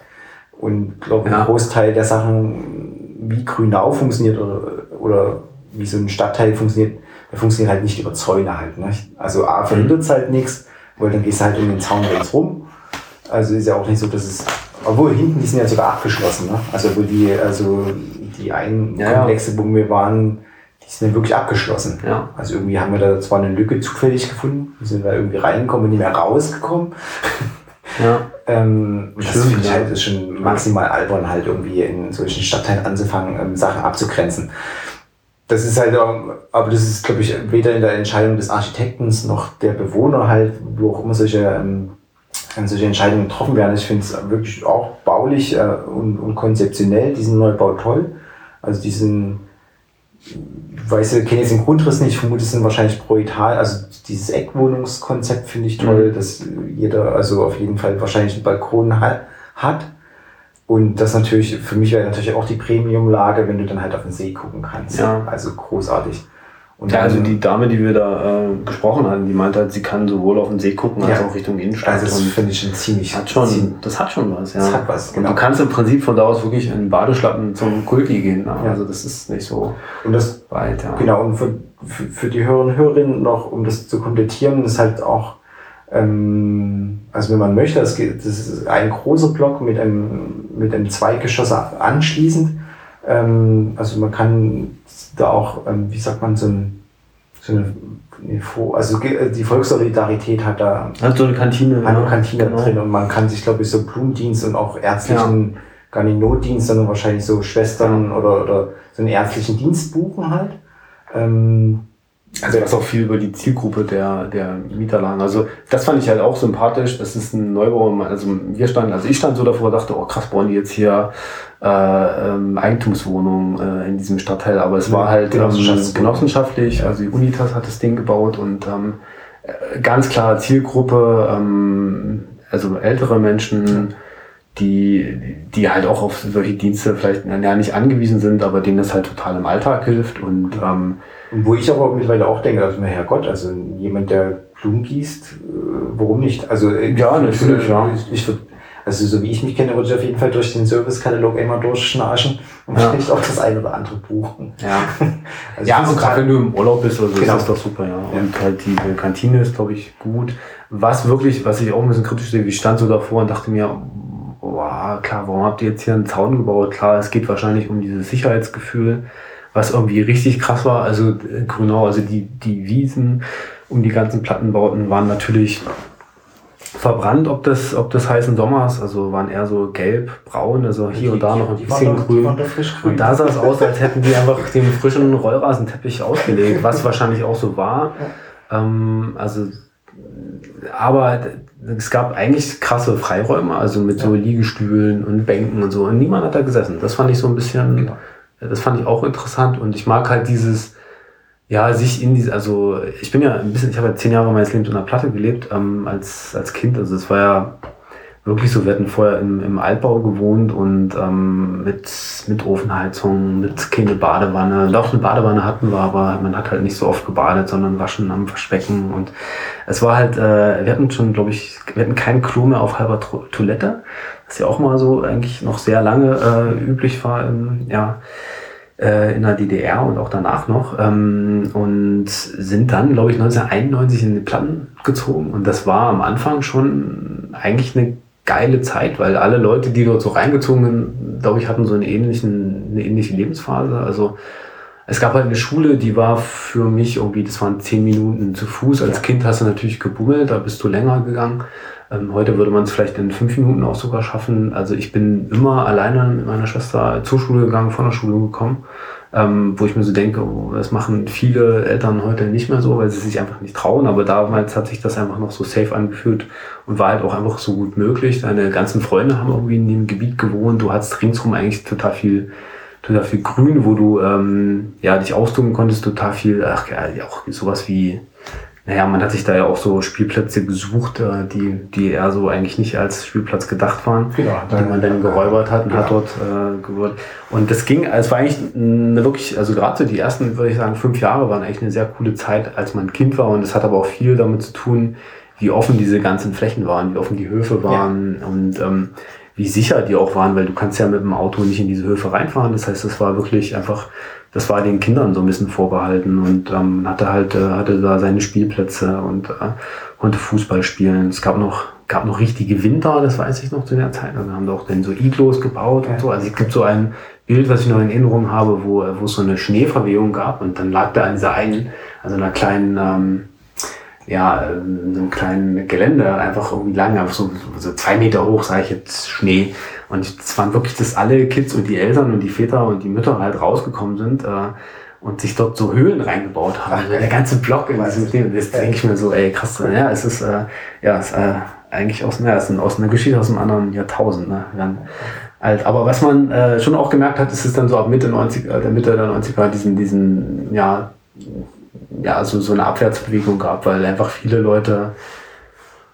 Und glaube, Ja. ein Großteil der Sachen, wie Grünau funktioniert oder, oder wie so ein Stadtteil funktioniert, der funktioniert halt nicht über Zäune halt. Ne? Also A verhindert es halt nichts, weil dann gehst du halt um den Zaun rum. Also ist ja auch nicht so, dass es, obwohl hinten, die sind ja sogar abgeschlossen, ne? Also wo die, also die einen ja. Komplexe, wo wir waren, die sind ja wirklich abgeschlossen. Ja. Also irgendwie haben wir da zwar eine Lücke zufällig gefunden, sind da irgendwie reingekommen und nicht mehr rausgekommen. Ja. Ähm, das finde ich halt ist schon maximal albern, halt irgendwie in solchen Stadtteilen anzufangen, ähm, Sachen abzugrenzen. Das ist halt, ähm, aber das ist, glaube ich, weder in der Entscheidung des Architekten noch der Bewohner halt, wo auch immer solche, ähm, solche Entscheidungen getroffen werden. Ich finde es wirklich auch baulich äh, und, und konzeptionell diesen Neubau toll. Also diesen, weiß ich kenne jetzt den Grundriss nicht, ich vermute, es sind wahrscheinlich pro Etage. Also dieses Eckwohnungskonzept finde ich toll, dass jeder also auf jeden Fall wahrscheinlich einen Balkon ha hat. Und das natürlich, für mich wäre natürlich auch die Premium-Lage, wenn du dann halt auf den See gucken kannst. Ja. Also großartig. Und Ja, also die Dame, die wir da äh, gesprochen hatten, die meinte halt, sie kann sowohl auf den See gucken als Ja. auch Richtung Innenstadt. also das und finde ich schon ziemlich, hat schon, ziemlich das hat schon was, ja. Das hat was, Und genau. du kannst im Prinzip von da aus wirklich in Badeschlappen zum Kulti gehen. Ne? Ja. Also das ist nicht so und das weit, ja. Genau, und für, für, für die Hörerinnen und Hörerinnen noch, um das zu komplettieren, ist halt auch, ähm, also wenn man möchte, das, geht, das ist ein großer Block mit einem, mit einem Zweigeschoss anschließend. Ähm, also man kann da auch, ähm, wie sagt man, so, ein, so eine, eine also ge- die Volkssolidarität hat da Hat so eine Kantine. eine ja, Kantine genau. drin und man kann sich, glaube ich, so Blumendienst und auch ärztlichen, gar nicht Notdienst, sondern wahrscheinlich so Schwestern oder, oder so einen ärztlichen Dienst buchen halt. Ähm, Also was auch viel über die Zielgruppe der, der Mieterlagen. Also das fand ich halt auch sympathisch. Das ist ein Neubau. Also wir standen, also ich stand so davor, dachte, oh krass, bauen die jetzt hier äh, ähm, Eigentumswohnungen äh, in diesem Stadtteil. Aber es war halt ähm, Genossenschaftswohnung. genossenschaftlich. Also die Unitas hat das Ding gebaut und ähm, äh, ganz klare Zielgruppe, ähm, also ältere Menschen, die, die halt auch auf solche Dienste vielleicht ja, nicht angewiesen sind, aber denen das halt total im Alltag hilft und ähm, Und wo ich aber mittlerweile auch denke, also, Herrgott, also jemand, der Blumen gießt, äh, warum nicht? Also, äh, Ja, natürlich, ja. Ich, ich würd, also, so wie ich mich kenne, würde ich auf jeden Fall durch den Servicekatalog einmal durchschnarchen und Ja. vielleicht auch das eine oder andere buchen. Ja. Also ja, und gerade wenn du im Urlaub bist, also Genau. ist das doch super, ja. Ja. Und halt die Kantine ist, glaube ich, gut. Was wirklich, was ich auch ein bisschen kritisch sehe, ich stand so davor und dachte mir, boah, klar, warum habt ihr jetzt hier einen Zaun gebaut? Klar, es geht wahrscheinlich um dieses Sicherheitsgefühl, was irgendwie richtig krass war. Also äh, Grünau, also die, die Wiesen um die ganzen Plattenbauten waren natürlich verbrannt, ob des, ob des heißen Sommers, also waren eher so gelb, braun, also hier und da noch ein die bisschen doch- grün. Die grün. Und da sah es aus, als hätten die einfach den frischen Rollrasenteppich ausgelegt, was wahrscheinlich auch so war. Ähm, also, aber es gab eigentlich krasse Freiräume, also mit so Liegestühlen und Bänken und so. Und niemand hat da gesessen. Das fand ich so ein bisschen, Genau. Das fand ich auch interessant. Und ich mag halt dieses, ja, sich in diese, also ich bin ja ein bisschen, ich habe ja zehn Jahre meines Lebens unter Platte gelebt, ähm, als, als Kind. Also es war ja wirklich so, wir hatten vorher im, im Altbau gewohnt und ähm, mit, mit Ofenheizung, mit keine Badewanne. Doch eine Badewanne hatten wir, aber man hat halt nicht so oft gebadet, sondern waschen am Waschbecken. Und es war halt, äh, wir hatten schon, glaube ich, wir hatten kein Klo mehr auf halber Toilette, was ja auch mal so eigentlich noch sehr lange äh, üblich war im, ja, äh, in der DDR und auch danach noch ähm, und sind dann, glaube ich, 1991 in die Platten gezogen und das war am Anfang schon eigentlich eine geile Zeit, weil alle Leute, die dort so reingezogen sind, glaube ich, hatten so eine, ähnlichen, eine ähnliche Lebensphase. Also es gab halt eine Schule, die war für mich irgendwie, das waren zehn Minuten zu Fuß. Als. Kind hast du natürlich gebummelt, da bist du länger gegangen. Ähm, heute würde man es vielleicht in fünf Minuten auch sogar schaffen. Also ich bin immer alleine mit meiner Schwester zur Schule gegangen, von der Schule gekommen, ähm, wo ich mir so denke, oh, das machen viele Eltern heute nicht mehr so, weil sie sich einfach nicht trauen. Aber damals hat sich das einfach noch so safe angefühlt und war halt auch einfach so gut möglich. Deine ganzen Freunde haben irgendwie in dem Gebiet gewohnt. Du hattest ringsrum eigentlich total viel total viel Grün, wo du ähm, ja dich austoben konntest, total viel, ach ja, auch sowas wie, naja, man hat sich da ja auch so Spielplätze gesucht, äh, die, die eher so eigentlich nicht als Spielplatz gedacht waren, Genau, die man dann geräubert hat und hat Genau. dort äh, geworden. Und das ging, es war eigentlich eine wirklich, also gerade so die ersten, würde ich sagen, fünf Jahre waren eigentlich eine sehr coole Zeit, als man Kind war und es hat aber auch viel damit zu tun, wie offen diese ganzen Flächen waren, wie offen die Höfe waren und ähm, wie sicher die auch waren, weil du kannst ja mit dem Auto nicht in diese Höfe reinfahren. Das heißt, es war wirklich einfach, das war den Kindern so ein bisschen vorbehalten und ähm, hatte halt, äh, hatte da seine Spielplätze und äh, konnte Fußball spielen. Es gab noch, gab noch richtige Winter, das weiß ich noch zu der Zeit. Wir haben auch dann so Iglos gebaut und so. Also es gibt so ein Bild, was ich noch in Erinnerung habe, wo, wo es so eine Schneeverwehung gab und dann lag da an dieser also einer kleinen, ähm, ja, so einem kleinen Gelände einfach irgendwie lang, einfach so, so zwei Meter hoch, sage ich jetzt, Schnee. Und es waren wirklich, dass alle Kids und die Eltern und die Väter und die Mütter halt rausgekommen sind äh, und sich dort so Höhlen reingebaut haben. Also der ganze Block in diesem. Und jetzt denke ich mir so, ey, krass, ja, es ist, äh, ja, es ist äh, eigentlich aus, ja, es ist aus einer Geschichte aus einem anderen Jahrtausend. Ne? Dann, alt. Aber was man äh, schon auch gemerkt hat, ist es dann so ab Mitte 90, äh, der Mitte der 90er diesen, diesen, ja, ja, so, so eine Abwärtsbewegung gab, weil einfach viele Leute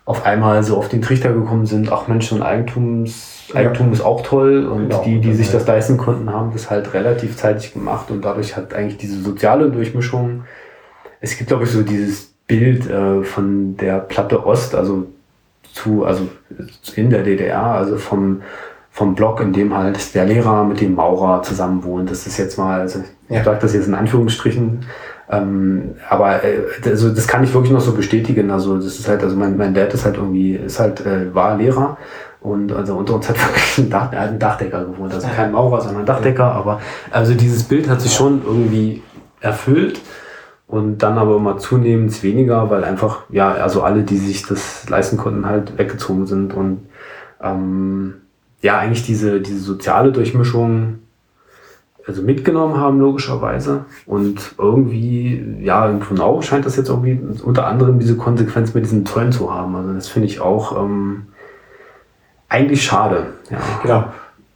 auf einmal so auf den Trichter gekommen sind, ach Mensch, so ein Eigentums, Eigentum ja. ist auch toll und genau, die, die sich das leisten konnten, haben das halt relativ zeitig gemacht und dadurch hat eigentlich diese soziale Durchmischung, es gibt glaube ich so dieses Bild äh, von der Platte Ost, also zu, also in der DDR, also vom, vom Block, in dem halt der Lehrer mit dem Maurer zusammen wohnt. Das ist jetzt mal, also ich ja. sage das jetzt in Anführungsstrichen, ähm, aber äh, also das kann ich wirklich noch so bestätigen. Also das ist halt, also mein, mein Dad ist halt irgendwie, ist halt, äh, war Lehrer und also unter uns hat wirklich ein, Dach, ein Dachdecker gewohnt. Also kein Maurer, sondern ein Dachdecker. Aber also dieses Bild hat sich schon irgendwie erfüllt und dann aber immer zunehmend weniger, weil einfach, ja, also alle, die sich das leisten konnten, halt weggezogen sind und ähm, ja, eigentlich diese, diese soziale Durchmischung also mitgenommen haben, logischerweise. Und irgendwie, ja, in Grünau scheint das jetzt irgendwie unter anderem diese Konsequenz mit diesen Tollen zu haben. Also das finde ich auch ähm, eigentlich schade. Ja. Genau.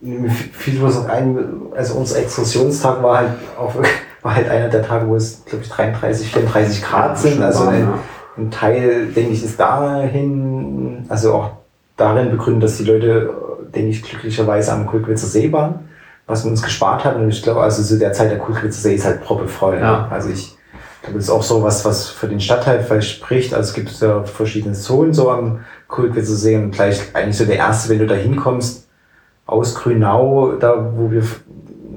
Mir fiel was noch ein, also unser Exkursionstag war halt auch war halt einer der Tage, wo es, glaube ich, 33, 34 Grad ja, sind. Also ein, ein, Teil, denke ich, ist dahin, also auch darin begründet, dass die Leute, denke ich, glücklicherweise am Kulkwitzer See waren was wir uns gespart hat. Und ich glaube, also zu der Zeit der Kulkwitzer See ist halt proppevoll. Ja. Also ich das ist auch so was, was für den Stadtteil vielleicht spricht. Also es gibt ja verschiedene Zonen so am Kulkwitzer See und gleich eigentlich so der erste, wenn du da hinkommst, aus Grünau, da wo wir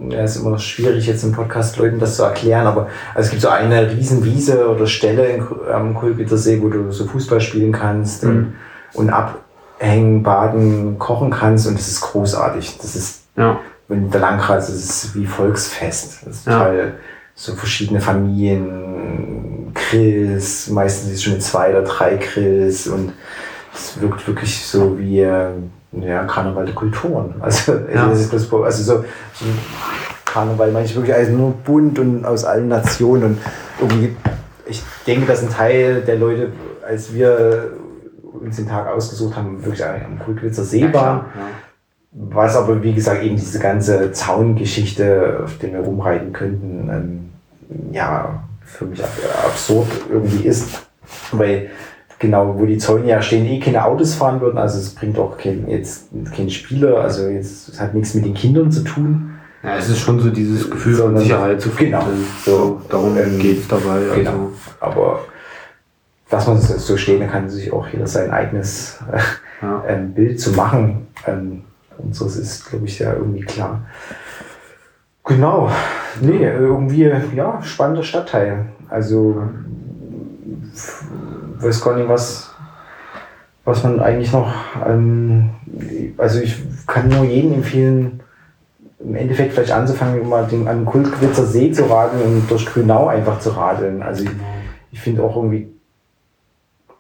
ja, ist immer schwierig jetzt im Podcast Leuten das zu erklären, aber also es gibt so eine riesen Wiese oder Stelle am Kulbitzer See, wo du so Fußball spielen kannst mhm. und, und abhängen, baden, kochen kannst und das ist großartig. Das ist ja wenn der Landkreis ist wie Volksfest. Das ist ja. total so verschiedene Familien, Grills, meistens ist schon mit zwei oder drei Grills und es wirkt wirklich so wie ja, Karneval der Kulturen. Also, ja. also, also so, so Karneval ich wirklich als nur bunt und aus allen Nationen und irgendwie, ich denke, dass ein Teil der Leute, als wir uns den Tag ausgesucht haben, wirklich am Kulkwitzer See waren. Ja, was aber, wie gesagt, eben diese ganze Zaungeschichte, auf der wir rumreiten könnten, ähm, ja, für mich absurd irgendwie ist. Weil genau, wo die Zäune ja stehen, eh keine Autos fahren würden. Also es bringt auch kein, jetzt kein Spieler, also jetzt, es hat nichts mit den Kindern zu tun. Ja, es ist schon so dieses Gefühl von Sicherheit zu finden. Genau. So, darum ähm, geht es dabei. Also. Genau. Aber dass man so stehen kann, sich auch jeder sein eigenes äh, ja. ähm, Bild zu machen. Ähm, und so ist, glaube ich, ja irgendwie klar. Genau. Nee, irgendwie, ja, spannender Stadtteil. Also, weiß gar nicht, was, was man eigentlich noch, ähm, also ich kann nur jedem empfehlen, im Endeffekt vielleicht anzufangen, mal den, an den Kultquitzer See zu radeln und durch Grünau einfach zu radeln. Also ich, ich finde auch irgendwie,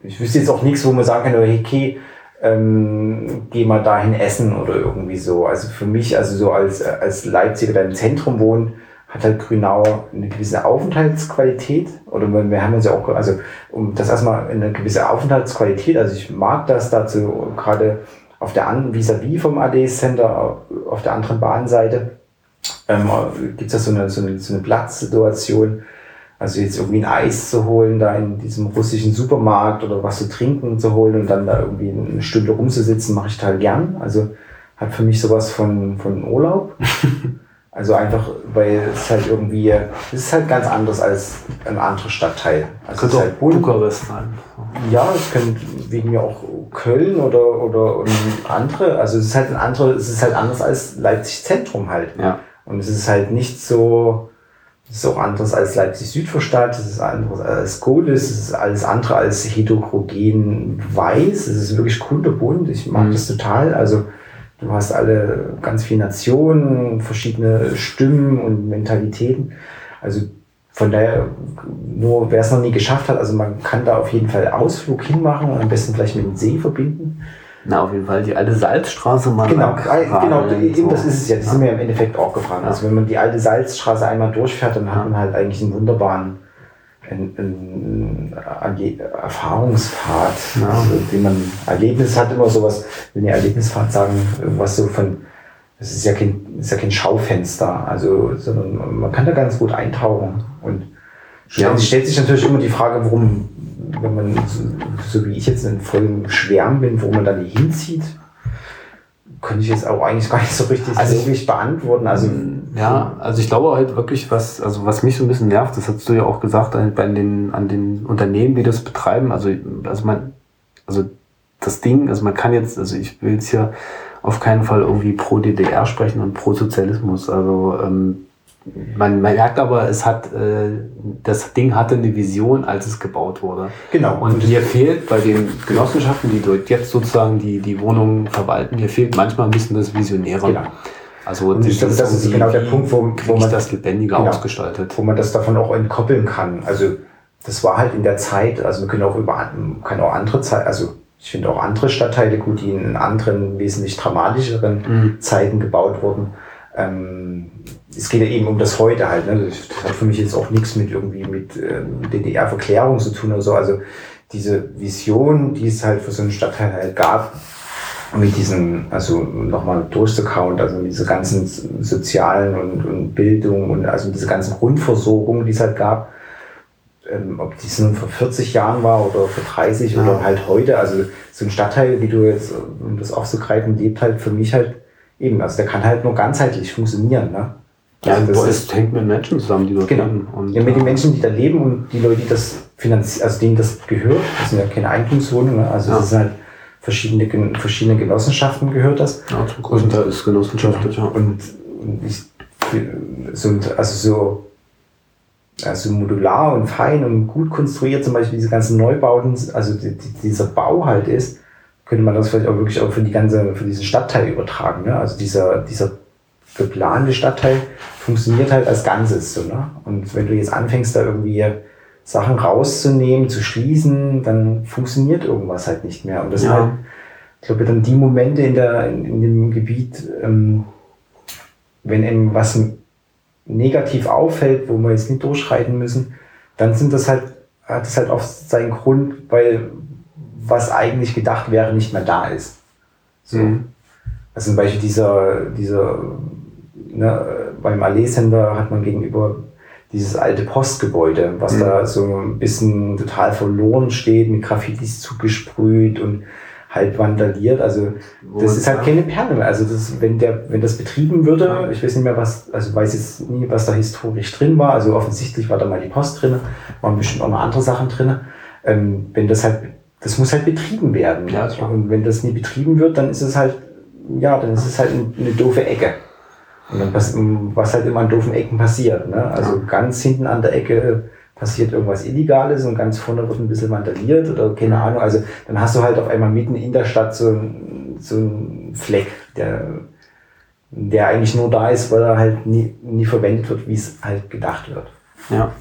ich wüsste jetzt auch nichts, wo man sagen kann, okay, ähm, geh mal dahin essen oder irgendwie so. Also für mich, also so als, als Leipziger, der im Zentrum wohnt, hat halt Grünau eine gewisse Aufenthaltsqualität. Oder wir haben uns ja auch, also um das erstmal eine gewisse Aufenthaltsqualität, also ich mag das dazu gerade auf der anderen, vis-à-vis vom AD Center, auf der anderen Bahnseite, ähm, gibt es da so eine, so eine, so eine Platzsituation, also jetzt irgendwie ein Eis zu holen, da in diesem russischen Supermarkt oder was zu trinken zu holen und dann da irgendwie eine Stunde rumzusitzen, mache ich total gern. Also hat für mich sowas von, von Urlaub. Also einfach, weil es halt irgendwie, es ist halt ganz anders als ein anderer Stadtteil. Also Könnte halt bunt. Bukarest sein. Ja, es könnte wegen mir auch Köln oder, oder andere. Also es ist halt ein andere, es ist halt anders als Leipzig Zentrum halt. Ja. Und es ist halt nicht so, es ist auch anders als Leipzig Südvorstadt, es ist anders als Golis, es ist alles andere als heterogen weiß. Es ist wirklich kunterbunt. Ich mag Mhm. das total. Also du hast alle ganz viele Nationen, verschiedene Stimmen und Mentalitäten. Also von daher, nur wer es noch nie geschafft hat, also man kann da auf jeden Fall Ausflug hinmachen und am besten vielleicht mit dem See verbinden. Na, auf jeden Fall die alte Salzstraße mal Genau, lang äh, genau, so. das ist es ja. Das sind wir im Endeffekt auch gefahren. Ja. Also wenn man die alte Salzstraße einmal durchfährt, dann hat man halt eigentlich einen wunderbaren einen Erge- Erfahrungspfad, Ja. also, den man Erlebnis hat immer sowas, wenn ihr Erlebnispfad sagen, irgendwas so von, es ist ja kein, ist ja kein Schaufenster, also sondern man kann da ganz gut eintauchen und Ja. stellt sich natürlich immer die Frage, warum, wenn man so, so wie ich jetzt in vollem Schwärm bin, wo man dann hinzieht, könnte ich jetzt auch eigentlich gar nicht so richtig Also ich- beantworten. Also Ja, also ich glaube halt wirklich, was, also was mich so ein bisschen nervt, das hast du ja auch gesagt, bei den, an den Unternehmen, die das betreiben, also, also man, also das Ding, also man kann jetzt, also ich will jetzt hier auf keinen Fall irgendwie pro DDR sprechen und pro Sozialismus, also ähm, man, man merkt aber, es hat, äh, das Ding hatte eine Vision, als es gebaut wurde. genau. Und hier fehlt bei den Genossenschaften, die dort jetzt sozusagen die, die Wohnungen verwalten, hier fehlt manchmal ein bisschen das Visionäre. Genau. Also Und ich glaube, das ist genau der Punkt, wo- wo man- das lebendiger Genau. ausgestaltet. wo man das davon auch entkoppeln kann. Also das war halt in der Zeit, also wir können auch über an- kann auch andere Zeit, also ich finde auch andere Stadtteile gut, die in anderen wesentlich dramatischeren Mhm. Zeiten gebaut wurden. Ähm, es geht ja eben um das heute halt. Ne? Das hat für mich jetzt auch nichts mit irgendwie mit ähm, DDR-Verklärung zu tun oder so. Also diese Vision, die es halt für so einen Stadtteil halt gab, mit diesen, also nochmal durchzukauen, also mit dieser ganzen sozialen und, und Bildung und also mit dieser ganzen Grundversorgung, die es halt gab, ähm, ob dies nun vor 40 Jahren war oder vor 30 Ja. oder halt heute, also so ein Stadtteil, wie du jetzt, um das aufzugreifen, lebt halt für mich halt eben, also der kann halt nur ganzheitlich funktionieren, ne? Ja, das ist- es hängt mit Menschen zusammen, die dort Genau. leben. Und, ja, mit den Menschen, die da leben und die Leute, die das finanzieren, also denen das gehört, das sind ja keine Eigentumswohnungen, ne? also Ja. das sind halt verschiedene, verschiedene Genossenschaften gehört das. Ja, zum größten Teil ist genossenschaftlich, ja. Und, und ich, so, also so, also modular und fein und gut konstruiert, zum Beispiel diese ganzen Neubauten, also die, die, dieser Bau halt ist, könnte man das vielleicht auch wirklich auch für die ganze, für diesen Stadtteil übertragen. Ne? Also dieser, dieser geplante Stadtteil funktioniert halt als Ganzes. So, ne? Und wenn du jetzt anfängst, da irgendwie Sachen rauszunehmen, zu schließen, dann funktioniert irgendwas halt nicht mehr. Und das sind Ja. halt, ich glaube, dann die Momente in, der, in, in dem Gebiet, ähm, wenn eben was negativ auffällt, wo wir jetzt nicht durchschreiten müssen, dann sind das halt, hat das halt oft seinen Grund, weil was eigentlich gedacht wäre, nicht mehr da ist. So. Mhm. Also zum Beispiel dieser, dieser ne, beim Allee-Center hat man gegenüber dieses alte Postgebäude, was Mhm. da so ein bisschen total verloren steht, mit Graffitis zugesprüht und halb vandaliert. Also Wo das ist halt keine Perle mehr. Also das, wenn der, wenn das betrieben würde, Ja. ich weiß nicht mehr was, also weiß jetzt nie, was da historisch drin war. Also offensichtlich war da mal die Post drin, waren bestimmt auch noch andere Sachen drin. Ähm, wenn das halt, das muss halt betrieben werden. Ja. Und wenn das nie betrieben wird, dann ist es halt, ja, dann ist es halt ein- eine doofe Ecke. Und dann was halt immer an doofen Ecken passiert. Ne? Also ganz hinten an der Ecke passiert irgendwas Illegales und ganz vorne wird ein bisschen vandaliert oder keine Ahnung. Also dann hast du halt auf einmal mitten in der Stadt so ein, so ein Fleck, der, der eigentlich nur da ist, weil er halt nie, nie verwendet wird, wie es halt gedacht wird. Ja.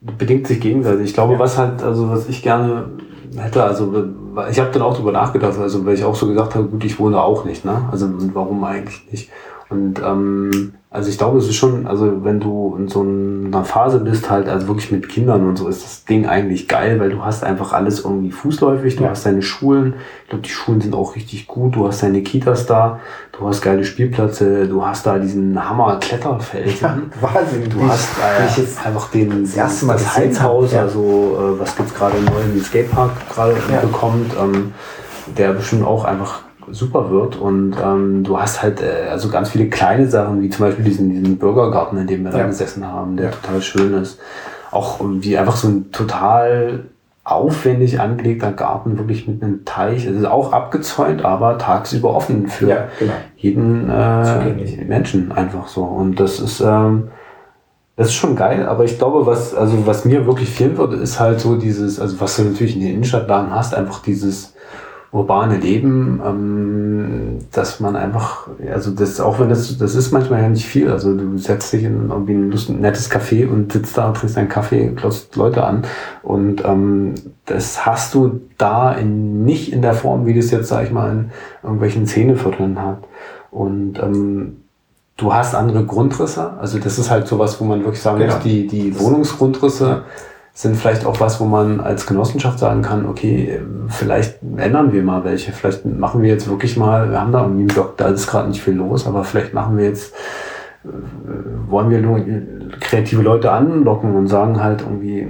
Bedingt sich gegenseitig. Ich glaube, Ja. was halt, also was ich gerne hätte, also ich habe dann auch drüber nachgedacht, also weil ich auch so gesagt habe, gut, ich wohne auch nicht, ne? Also warum eigentlich nicht? Und ähm, also ich glaube, es ist schon, also wenn du in so einer Phase bist, halt, also wirklich mit Kindern und so, ist das Ding eigentlich geil, weil du hast einfach alles irgendwie fußläufig, du Ja. hast deine Schulen, ich glaube, die Schulen sind auch richtig gut, du hast deine Kitas da, du hast geile Spielplätze, du hast da diesen Hammer-Kletterfelsen. Wahnsinn. Du hast äh, einfach den, das erste Mal das Heizhaus, ja. also äh, was gibt's gerade neu, einen Skatepark gerade Ja. bekommt, ähm, der bestimmt auch einfach super wird und ähm, du hast halt äh, also ganz viele kleine Sachen, wie zum Beispiel diesen, diesen Bürgergarten, in dem wir ja. da gesessen haben, der ja. total schön ist. Auch wie einfach so ein total aufwendig angelegter Garten, wirklich mit einem Teich. Es ist auch abgezäunt, aber tagsüber offen für ja, genau. jeden äh, Menschen einfach so. Und das ist, ähm, das ist schon geil, aber ich glaube, was, also was mir wirklich fehlen würde, ist halt so dieses, also was du natürlich in den Innenstadtlagen hast, einfach dieses urbane Leben, ähm, dass man einfach, also das, auch wenn das, das ist manchmal ja nicht viel, also du setzt dich in irgendwie ein, ein nettes Café und sitzt da, trinkst einen Kaffee, klotzt Leute an. Und ähm, das hast du da in, nicht in der Form, wie das jetzt, sag ich mal, in irgendwelchen Szenevierteln hat. Und ähm, du hast andere Grundrisse, also das ist halt sowas, wo man wirklich sagen genau. muss, die, die Wohnungsgrundrisse, sind vielleicht auch was, wo man als Genossenschaft sagen kann, okay, vielleicht ändern wir mal welche, vielleicht machen wir jetzt wirklich mal, wir haben da irgendwie einen Block, da ist gerade nicht viel los, aber vielleicht machen wir jetzt, äh, wollen wir kreative Leute anlocken und sagen halt irgendwie,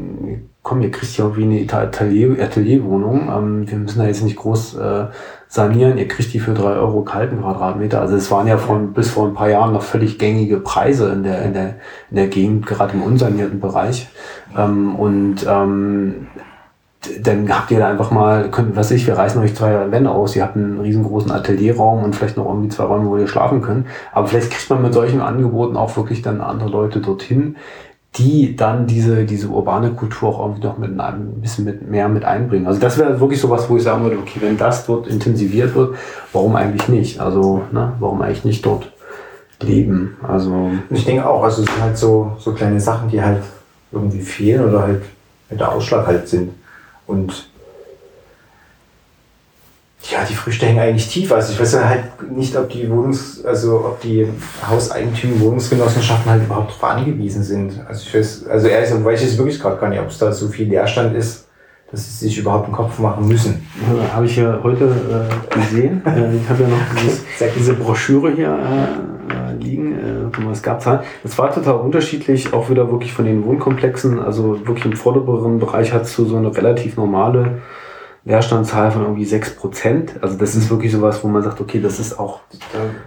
komm, ihr kriegt ja irgendwie eine Atelier, Atelierwohnung, ähm, wir müssen da jetzt nicht groß äh, sanieren, ihr kriegt die für drei Euro kalten Quadratmeter. Also es waren ja von, bis vor ein paar Jahren noch völlig gängige Preise in der, in der, in der Gegend, gerade im unsanierten Bereich. Ähm, und ähm, dann habt ihr da einfach mal, könnt, was ich, wir reißen euch zwei Wände aus, ihr habt einen riesengroßen Atelierraum und vielleicht noch irgendwie zwei Räume, wo ihr schlafen könnt. Aber vielleicht kriegt man mit solchen Angeboten auch wirklich dann andere Leute dorthin, die dann diese, diese urbane Kultur auch irgendwie noch mit ein bisschen mit mehr mit einbringen. Also das wäre wirklich sowas, wo ich sagen würde, okay, wenn das dort intensiviert wird, warum eigentlich nicht? Also, ne, warum eigentlich nicht dort leben? Also. Ich denke auch, also es sind halt so, so kleine Sachen, die halt irgendwie fehlen oder halt der Ausschlag halt sind. Und ja, die Früchte hängen eigentlich tief. Also ich weiß ja halt nicht, ob die Wohnungs-, also ob die Hauseigentümer, Wohnungsgenossenschaften halt überhaupt darauf angewiesen sind. Also ich weiß, also ehrlich gesagt, weiß ich es wirklich gerade gar nicht, ob es da so viel Leerstand ist, dass sie sich überhaupt einen Kopf machen müssen. Ja, habe ich ja heute äh, gesehen. äh, ich habe ja noch dieses, diese Broschüre hier äh, liegen. Äh, es gab Zahlen. Es war total unterschiedlich, auch wieder wirklich von den Wohnkomplexen. Also wirklich im vorderen Bereich hat es so eine relativ normale Leerstandszahl von irgendwie 6%. Also das ist wirklich sowas, wo man sagt, okay, das ist auch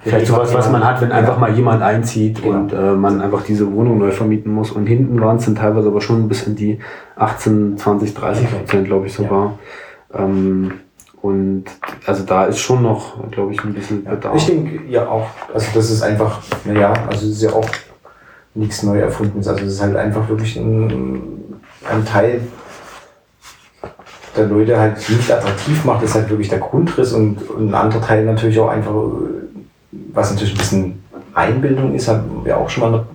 vielleicht sowas, was man hat, wenn einfach mal jemand einzieht genau. und äh, man einfach diese Wohnung neu vermieten muss. Und hinten waren es dann teilweise aber schon ein bisschen die 18, 20, 30 Prozent, glaube ich sogar. Ja. Ähm, und also da ist schon noch, glaube ich, ein bisschen Bedarf. Ich denke ja auch, also das ist einfach, naja, also es ist ja auch nichts neu erfundenes. Also es ist halt einfach wirklich ein, ein Teil der Leute halt nicht attraktiv macht, ist halt wirklich der Grundriss und, und ein anderer Teil natürlich auch einfach, was natürlich ein bisschen Einbildung ist, haben wir auch schon mal eine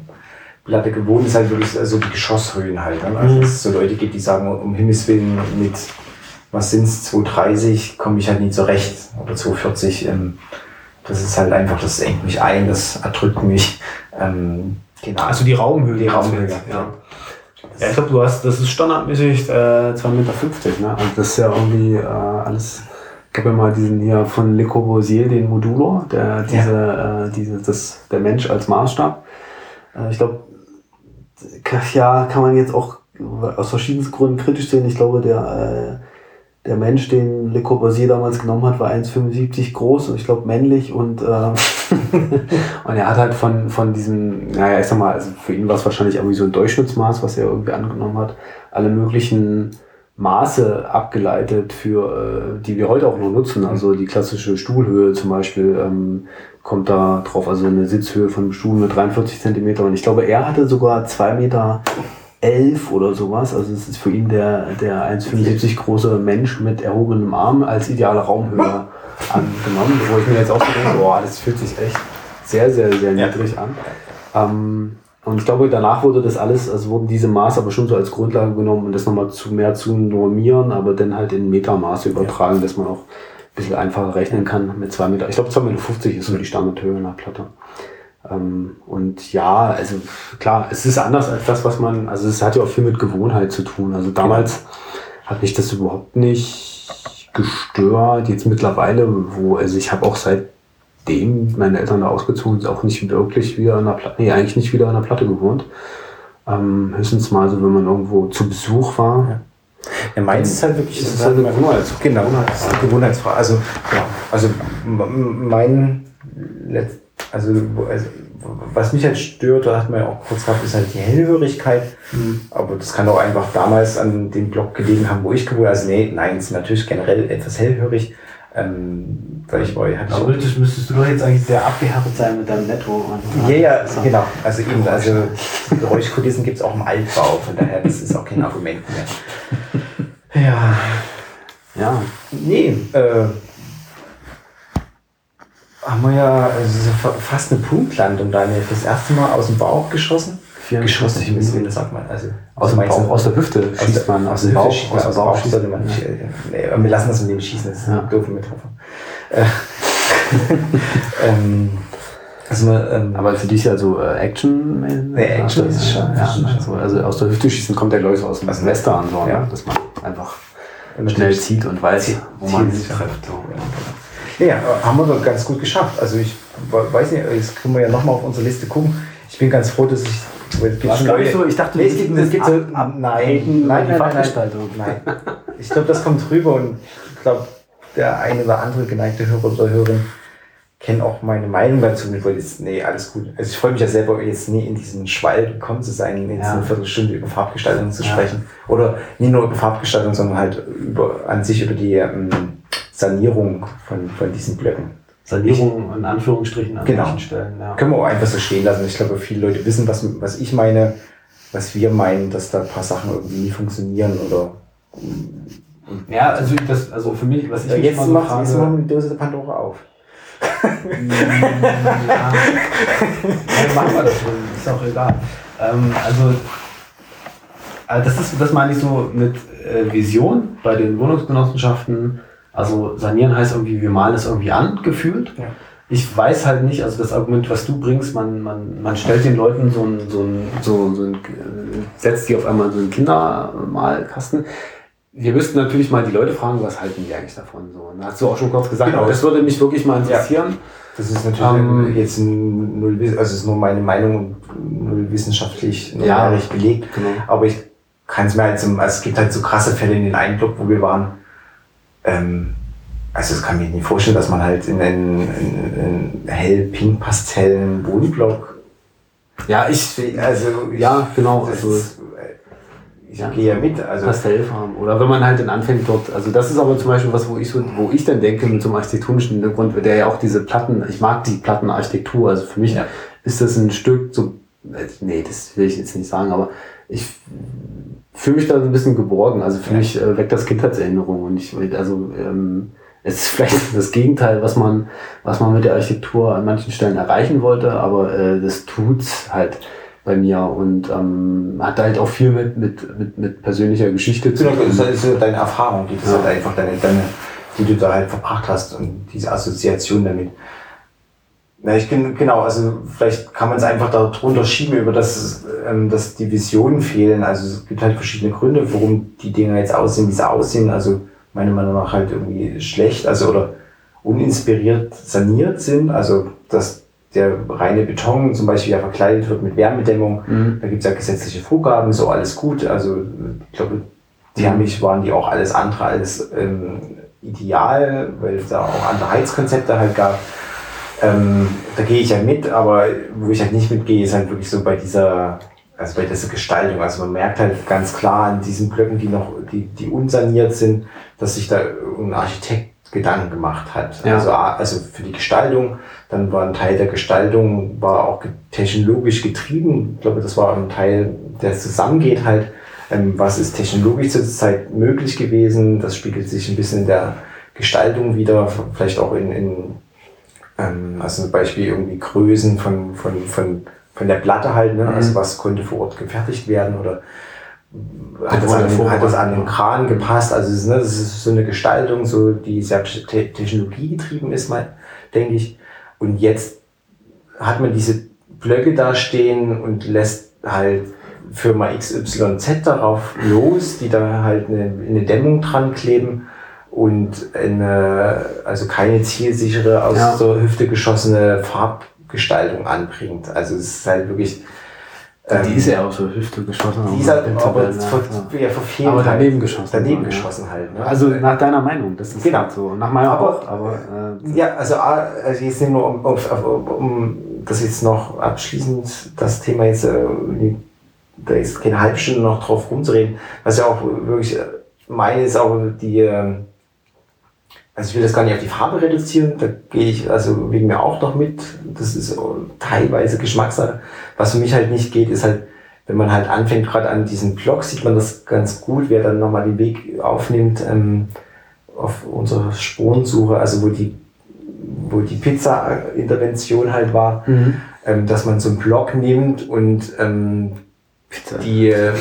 Platte gewohnt, ist halt wirklich also die Geschosshöhen halt. Ne? Also mhm. es so Leute gibt, die sagen, um Himmels Willen mit, was sind's, 230 komme ich halt nie zurecht oder 240. Ähm, das ist halt einfach, das engt mich ein, das erdrückt mich. Ähm, genau. Also die Raumhöhe. Die Raumhöhe, ja. ja. Ja, ich glaube, du hast, das ist standardmäßig äh, 2,50 Meter. Ne? Also das ist ja irgendwie äh, alles. Ich habe ja mal diesen hier von Le Corbusier, den Modulo, der diese, ja. äh, diese, das, der Mensch als Maßstab. Äh, ich glaube, ja, kann man jetzt auch aus verschiedensten Gründen kritisch sehen. Ich glaube, der, äh, der Mensch, den Le Corbusier damals genommen hat, war 1,75 groß und ich glaube männlich und äh, und er hat halt von, von diesem, naja, ich sag mal, also für ihn war es wahrscheinlich irgendwie so ein Durchschnittsmaß, was er irgendwie angenommen hat, alle möglichen Maße abgeleitet, für äh, die wir heute auch noch nutzen. Also die klassische Stuhlhöhe zum Beispiel ähm, kommt da drauf, also eine Sitzhöhe von einem Stuhl mit 43 Zentimeter. Und ich glaube, er hatte sogar zwei Meter elf oder sowas. Also es ist für ihn der, der 1,75 große Mensch mit erhobenem Arm als ideale Raumhöhe angenommen, wo ich mir jetzt auch so denke, boah, das fühlt sich echt sehr, sehr, sehr niedrig an. Ähm, und ich glaube, danach wurde das alles, also wurden diese Maße aber schon so als Grundlage genommen, um das nochmal zu mehr zu normieren, aber dann halt in Metermaße übertragen, ja. dass man auch ein bisschen einfacher rechnen kann mit zwei Meter. Ich glaube, 2,50 Meter ist so die Standardhöhe in der Platte. Ähm, und ja, also klar, es ist anders als das, was man, also es hat ja auch viel mit Gewohnheit zu tun. Also damals hat mich das überhaupt nicht gestört. Jetzt mittlerweile, wo, also ich habe auch seitdem meine Eltern da ausgezogen sind, auch nicht wirklich wieder an der Platte, nee, eigentlich nicht wieder an der Platte gewohnt. Ähm, höchstens mal so, wenn man irgendwo zu Besuch war. Ja, meins ist halt wirklich. Ist halt eine Gewohnheitsfrage. Genau, das ist eine Gewohnheitsfrage. Also, ja, also mein Letz also, also was mich halt stört, da hat man ja auch kurz gehabt, ist halt die Hellhörigkeit. Aber das kann auch einfach damals an dem Block gelegen haben, wo ich gewohnt habe. Also nee, nein, es ist natürlich generell etwas hellhörig. Ähm, weil ich war, hatte ich Theoretisch müsstest du doch jetzt eigentlich sehr abgehärtet sein mit deinem Netto. Ja, ja, genau. Also eben, also Geräuschkulissen gibt es auch im Altbau, von daher, das ist auch kein Argument mehr. Ja, Ja, nee, äh, haben wir ja also ja fast eine Punktlandung, Daniel, das erste Mal aus dem Bauch geschossen. 44 Geschossen, Minuten. das sagt man. Also Aus dem Bauch, aus der Hüfte aus schießt man, aus dem Bauch, schießt man, aus dem Bauch sollte man nicht. Äh, nee, wir lassen das mit dem Schießen, das ist eine Ja. doofe Metapher. Äh, ähm, also, ähm, Aber für dich also äh, Action? Nee, Action ist schon- Ja, ist schon- also, also aus der Hüfte schießen kommt der glaube ich so aus dem Also, Western, so, ja. ne? dass man einfach schnell zieht und weiß, wo man sich trifft. So. Ja, ja, haben wir doch ganz gut geschafft. Also ich we- weiß nicht, jetzt können wir ja nochmal auf unsere Liste gucken. Ich bin ganz froh, dass ich. Es War's gar nicht so? Ich dachte, nee, es gibt, es gibt so. ab- nein, nein, nein, die nein, Farbgestaltung. nein. Ich glaube, das kommt rüber und ich glaube, der eine oder andere geneigte Hörer oder Hörerin kennt auch meine Meinung dazu. Ich wollte jetzt, nee, alles gut. Also ich freue mich ja selber jetzt nie in diesen Schwall gekommen zu sein, jetzt Ja. eine Viertelstunde über Farbgestaltung zu Ja. sprechen. Oder nicht nur über Farbgestaltung, sondern halt über, an sich über die ähm, Sanierung von, von diesen Blöcken. Sanierung in Anführungsstrichen an Genau. manchen Stellen. Ja. Können wir auch einfach so stehen lassen. Ich glaube, viele Leute wissen, was, was ich meine, was wir meinen, dass da ein paar Sachen irgendwie nie funktionieren oder. Ja, also, das, also für mich, was ich jetzt, immer so mach, frage, jetzt machen wir die Dose der Pandora auf. ja. ja, machen wir das schon, ist auch egal. Ähm, also, äh, das, ist, das meine ich so mit äh, Vision bei den Wohnungsgenossenschaften. Also sanieren heißt irgendwie, wir malen es irgendwie an, gefühlt. Ja. Ich weiß halt nicht, also das Argument, was du bringst, man, man, man stellt den Leuten so ein, so ein, so, so ein, äh, setzt die auf einmal in so einen Kindermalkasten. Wir müssten natürlich mal die Leute fragen, was halten die eigentlich davon? So, und da hast du auch schon kurz gesagt, Genau. aber das würde mich wirklich mal interessieren. Das ist natürlich Ähm, jetzt null, also ist nur meine Meinung null wissenschaftlich null Ja. belegt. Genau. Aber ich kann es mir halt so, also es gibt halt so krasse Fälle in den einen Block, wo wir waren. Ähm, also das kann mir nicht vorstellen, dass man halt in einen, in einen hell-pink-pastellen Wohnblock Ja, ich, Also Ja, genau, also- ist, ich gehe ja mit. Also Pastellfarben. Oder wenn man halt dann anfängt dort, also das ist aber zum Beispiel was, wo ich so, wo ich dann denke, mit so einem architektonischen Hintergrund, der ja auch diese Platten, ich mag die Plattenarchitektur, also für mich Ja. ist das ein Stück so, äh, nee, das will ich jetzt nicht sagen, aber ich fühle mich da so ein bisschen geborgen. Also für Ja. mich äh, weckt das Kindheitserinnerung und ich, also ähm, es ist vielleicht das Gegenteil, was man, was man mit der Architektur an manchen Stellen erreichen wollte, aber äh, das tut's halt bei mir und ähm, hat halt auch viel mit, mit, mit, mit persönlicher Geschichte zu Genau, das tun. ist deine Erfahrung, die, das Ja. halt einfach deine, deine, die du da halt verbracht hast und diese Assoziation damit. Na, ich bin, genau, also vielleicht kann man es einfach darunter schieben, über das, ähm, dass die Visionen fehlen. Also es gibt halt verschiedene Gründe, warum die Dinge jetzt aussehen, wie sie aussehen. Also meiner Meinung nach halt irgendwie schlecht, also oder uninspiriert saniert sind. Also dass der reine Beton zum Beispiel ja verkleidet wird mit Wärmedämmung. Mhm. Da gibt es ja gesetzliche Vorgaben, so alles gut. Also ich glaube, thermisch waren die auch alles andere als ähm, ideal, weil es da auch andere Heizkonzepte halt gab. Ähm, da gehe ich ja mit, aber wo ich halt nicht mitgehe, ist halt wirklich so bei dieser, also bei dieser Gestaltung. Also man merkt halt ganz klar an diesen Blöcken, die noch, die, die unsaniert sind, dass sich da ein Architekt Gedanken gemacht hat. Ja. Also, A- also für die Gestaltung, dann war ein Teil der Gestaltung, war auch technologisch getrieben. Ich glaube, das war ein Teil, der zusammengeht halt. Ähm, was ist technologisch zur Zeit möglich gewesen? Das spiegelt sich ein bisschen in der Gestaltung wieder, vielleicht auch in, in ähm, also zum Beispiel irgendwie Größen von, von, von, von der Platte halt, ne? also was konnte vor Ort gefertigt werden oder hat das, an den, hat das an den. Kran gepasst, also es ist, ne, das ist so eine Gestaltung, so, die sehr te technologiegetrieben ist, mal, denke ich. Und jetzt hat man diese Blöcke da stehen und lässt halt Firma XYZ darauf los, die da halt eine, eine Dämmung dran kleben und eine, also keine zielsichere, aus Ja. der Hüfte geschossene Farbgestaltung anbringt. Also es ist halt wirklich, Ähm, die ist ja auch so Hüfte geschossen. Die ist halt aber ver, ja, verfehlt. Aber daneben halt. geschossen. Daneben geschossen halt. Ne? Also nach deiner Meinung, das ist genau. halt so. Nach meiner aber, auch, aber. Äh, ja, also, also jetzt nur um, um, um, das jetzt noch abschließend, das Thema jetzt, äh, da ist keine halbe Stunde noch drauf rumzureden, was ja auch wirklich äh, meine ist auch die, ähm, also ich will das gar nicht auf die Farbe reduzieren, da gehe ich also wegen mir auch noch mit. Das ist teilweise Geschmackssache. Was für mich halt nicht geht, ist halt, wenn man halt anfängt, gerade an diesem Blog sieht man das ganz gut, wer dann nochmal den Weg aufnimmt ähm, auf unsere Spurensuche, also wo die, wo die Pizza-Intervention halt war, mhm. ähm, dass man so einen Blog nimmt und ähm, die, äh,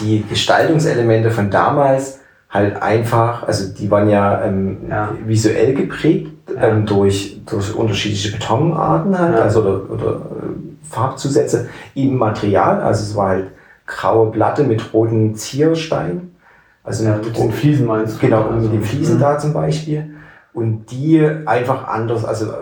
die Gestaltungselemente von damals halt einfach, also die waren ja, ähm, ja. visuell geprägt ja. ähm, durch, durch unterschiedliche Betonarten halt, ja. also oder, oder äh, Farbzusätze im Material. Also es war halt graue Platte mit roten Zierstein. Also ja, mit den Fliesen meinst du? Genau, also, mit den Fliesen mhm. da zum Beispiel. Und die einfach anders, also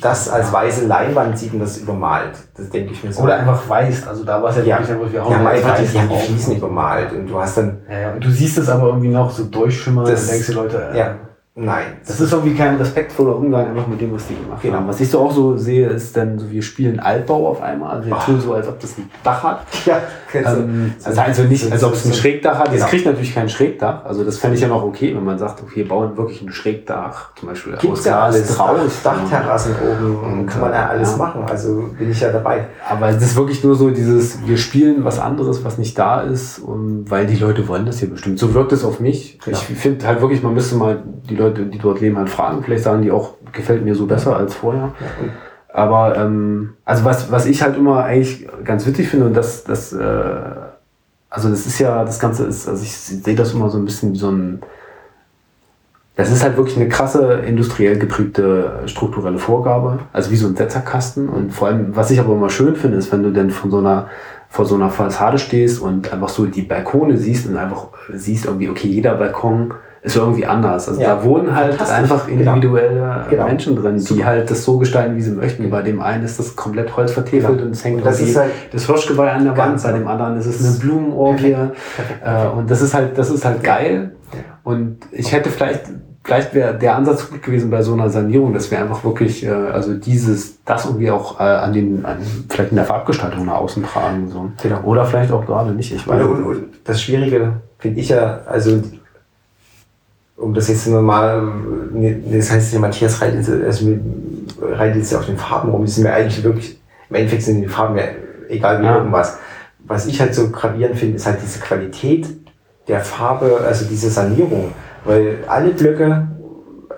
das als weiße Leinwand sieht und das übermalt. Das denke ich mir so. Oder einfach weiß, also da war es ja, ja wirklich einfach, wir haben ja, einfach die, die haben die Fliesen übermalt und du hast dann. Ja, ja. Und du siehst es aber irgendwie noch so durchschimmern und denkst du, Leute, äh, ja. Nein. Das ist irgendwie kein respektvoller Umgang einfach mit dem, was die gemacht genau. haben. Was ich so auch so sehe, ist dann so, wir spielen Altbau auf einmal. Also wir oh. tun so, als ob das ein Dach hat. Ja, ähm, also, also nicht, als ob es ein Schrägdach hat. Genau. Das kriegt natürlich kein Schrägdach. Also das fände ich ja noch okay, wenn man sagt, okay, wir bauen wirklich ein Schrägdach. Zum Beispiel Gibt's aus ja alles draus. Dachterrassen oben und kann man ja alles ja. machen. Also bin ich ja dabei. Aber es ist wirklich nur so dieses, wir spielen was anderes, was nicht da ist, und weil die Leute wollen das hier bestimmt. So wirkt es auf mich. Genau. Ich finde halt wirklich, man müsste mal die Leute Leute, die dort leben, halt fragen. Vielleicht sagen die auch, gefällt mir so besser als vorher. Aber ähm, also was, was ich halt immer eigentlich ganz witzig finde und das, das, äh, also das ist ja, das Ganze ist, also ich sehe das immer so ein bisschen wie so ein, das ist halt wirklich eine krasse industriell geprägte strukturelle Vorgabe, also wie so ein Setzerkasten. Und vor allem, was ich aber immer schön finde, ist, wenn du denn von so einer vor so einer Fassade stehst und einfach so die Balkone siehst und einfach siehst irgendwie, okay, jeder Balkon ist irgendwie anders. Also ja. da wohnen halt einfach genau. individuelle genau. Menschen drin, Super. die halt das so gestalten, wie sie möchten. Bei dem einen ist das komplett Holz vertefelt genau. und es hängt das, halt das Hirschgeweih an der Wand, bei dem anderen ist es eine Blumenorgie. Äh, und das ist halt, das ist halt geil. Und ich hätte vielleicht, vielleicht wäre der Ansatz gut gewesen bei so einer Sanierung, dass wir einfach wirklich, äh, also dieses, das irgendwie auch äh, an den, an, vielleicht in der Farbgestaltung nach außen tragen. So. Genau. Oder vielleicht auch gerade nicht. Ich weiß. Und, und das Schwierige finde ich ja, also um das jetzt normal, das heißt ja Matthias reitet, also reitet jetzt auf den Farben rum, die sind mir eigentlich wirklich, im Endeffekt sind die Farben ja egal wie ja. irgendwas. Was ich halt so gravierend finde, ist halt diese Qualität der Farbe, also diese Sanierung, weil alle Blöcke,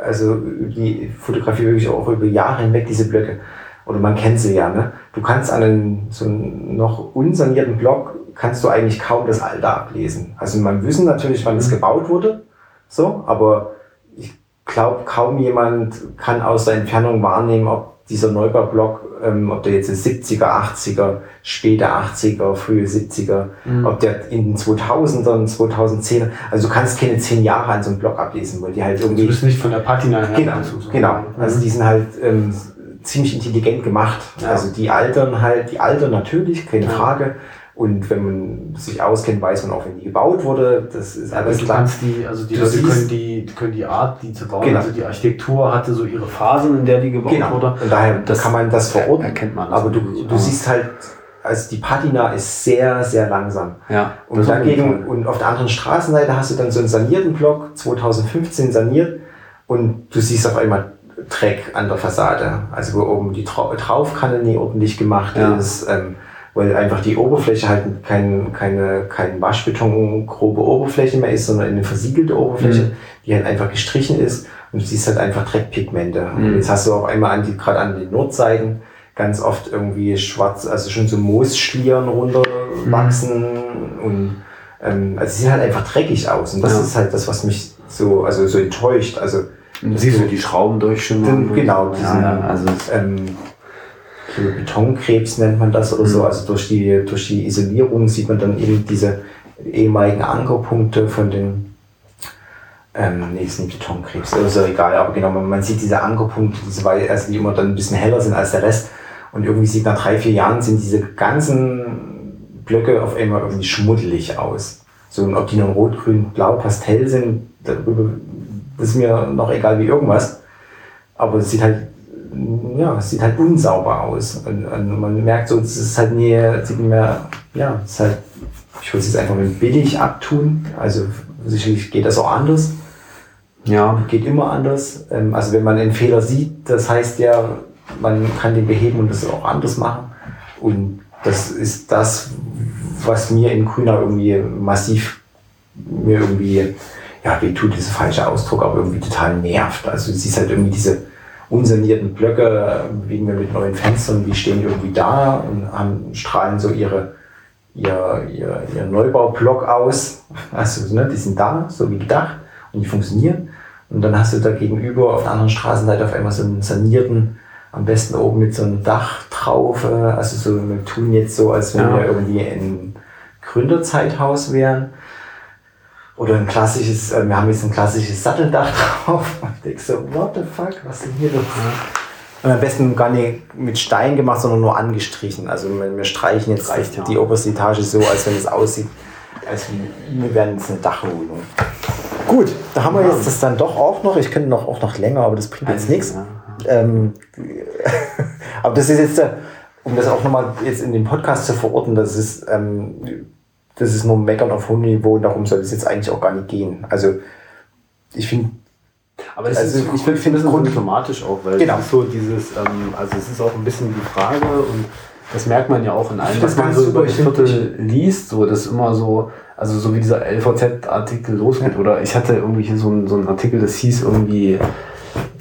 also die Fotografie wirklich auch über Jahre hinweg diese Blöcke, oder man kennt sie ja, ne? Du kannst an einem so einen noch unsanierten Block kannst du eigentlich kaum das Alter ablesen. Also man wissen natürlich, wann es mhm. gebaut wurde, so, aber ich glaube, kaum jemand kann aus der Entfernung wahrnehmen, ob dieser Neubaublock, ähm, ob der jetzt in 70er, 80er, späte 80er, frühe 70er, mhm. ob der in den 2000ern, 2010er, also du kannst keine zehn Jahre an so einem Block ablesen, weil die halt irgendwie... Du bist nicht von der Patina her. Genau, so. genau. Mhm. also die sind halt ähm, ziemlich intelligent gemacht. Ja. Also die altern halt, die altern natürlich, keine ja. Frage, und wenn man sich auskennt, weiß man auch, wenn die gebaut wurde. Das ist alles du klar. Kannst die, also die Leute können die, können die Art, die zu bauen, genau. also die Architektur hatte so ihre Phasen, in der die gebaut genau. wurde. Und daher das kann man das verorten. Erkennt man das Aber du, du siehst halt, also die Patina ist sehr, sehr langsam. Ja, und dagegen, und auf der anderen Straßenseite hast du dann so einen sanierten Block, 2015 saniert, und du siehst auf einmal Dreck an der Fassade. Also wo oben die Traufkanne nie ordentlich gemacht ja. ist. Ähm, weil einfach die Oberfläche halt kein, keine, kein Waschbeton grobe Oberfläche mehr ist, sondern eine versiegelte Oberfläche, mhm. die halt einfach gestrichen ist und du siehst halt einfach Dreckpigmente. Mhm. Und jetzt hast du auch einmal an die, gerade an den Nordseiten ganz oft irgendwie schwarz, also schon so Moosschlieren runterwachsen mhm. und ähm, also sie sehen halt einfach dreckig aus und das ja. ist halt das, was mich so, also so enttäuscht. Also siehst du die Schrauben durchschimmern. Genau, diesen, ja, also ähm, Betonkrebs nennt man das oder mhm. so. Also durch die, durch die Isolierung sieht man dann eben diese ehemaligen Ankerpunkte von den, ähm, nee, ist nicht Betonkrebs, ist ja egal, aber genau, man, man sieht diese Ankerpunkte, diese, also die immer dann ein bisschen heller sind als der Rest. Und irgendwie sieht nach drei, vier Jahren sind diese ganzen Blöcke auf einmal irgendwie schmuddelig aus. So, und ob die nun rot, grün, blau, Pastell sind, darüber ist mir noch egal wie irgendwas. Aber es sieht halt, ja, es sieht halt unsauber aus. Und, und man merkt so, es ist halt nie, sieht nicht mehr, ja, es ist halt, ich würde es jetzt einfach mit billig abtun. Also sicherlich geht das auch anders. Ja. Geht immer anders. Ähm, also wenn man einen Fehler sieht, das heißt ja, man kann den beheben und das auch anders machen. Und das ist das, was mir in Grüner irgendwie massiv mir irgendwie, ja, wie tut dieser falsche Ausdruck, aber irgendwie total nervt. Also du siehst halt irgendwie diese unsanierten Blöcke, wegen wir mit neuen Fenstern, die stehen irgendwie da und haben, strahlen so ihre, ihr, ihr, ihr Neubaublock aus. Also ne, die sind da, so wie gedacht und die funktionieren. Und dann hast du da gegenüber auf der anderen Straßenseite auf einmal so einen sanierten, am besten oben mit so einem Dach drauf. äh, Also so, wir tun jetzt so, als wenn Ja. wir irgendwie ein Gründerzeithaus wären. Oder ein klassisches, äh, wir haben jetzt ein klassisches Satteldach drauf. Und ich denke so, what the fuck, was ist denn hier los? Und am besten gar nicht mit Stein gemacht, sondern nur angestrichen. Also wir, wir streichen jetzt Reicht, ja. die oberste Etage so, als wenn es aussieht, als wir wären jetzt eine Dachwohnung. Gut, da haben wir jetzt das dann doch auch noch. Ich könnte noch auch noch länger, aber das bringt jetzt nichts. Ja. Ähm, aber das ist jetzt, äh, um das auch nochmal jetzt in den Podcast zu verorten, das ist, ähm, das ist nur Meckern auf hohem Niveau und darum soll es jetzt eigentlich auch gar nicht gehen. Also ich finde, Aber das Also ist, ich ich find- finde es find- symptomatisch auch, weil Genau. es ist so dieses, ähm, also es ist auch ein bisschen die Frage und das merkt man ja auch in allem, was das man so über Viertel liest, so das immer so, also so wie dieser LVZ-Artikel losgeht oder ich hatte irgendwie hier so einen, so einen Artikel, das hieß irgendwie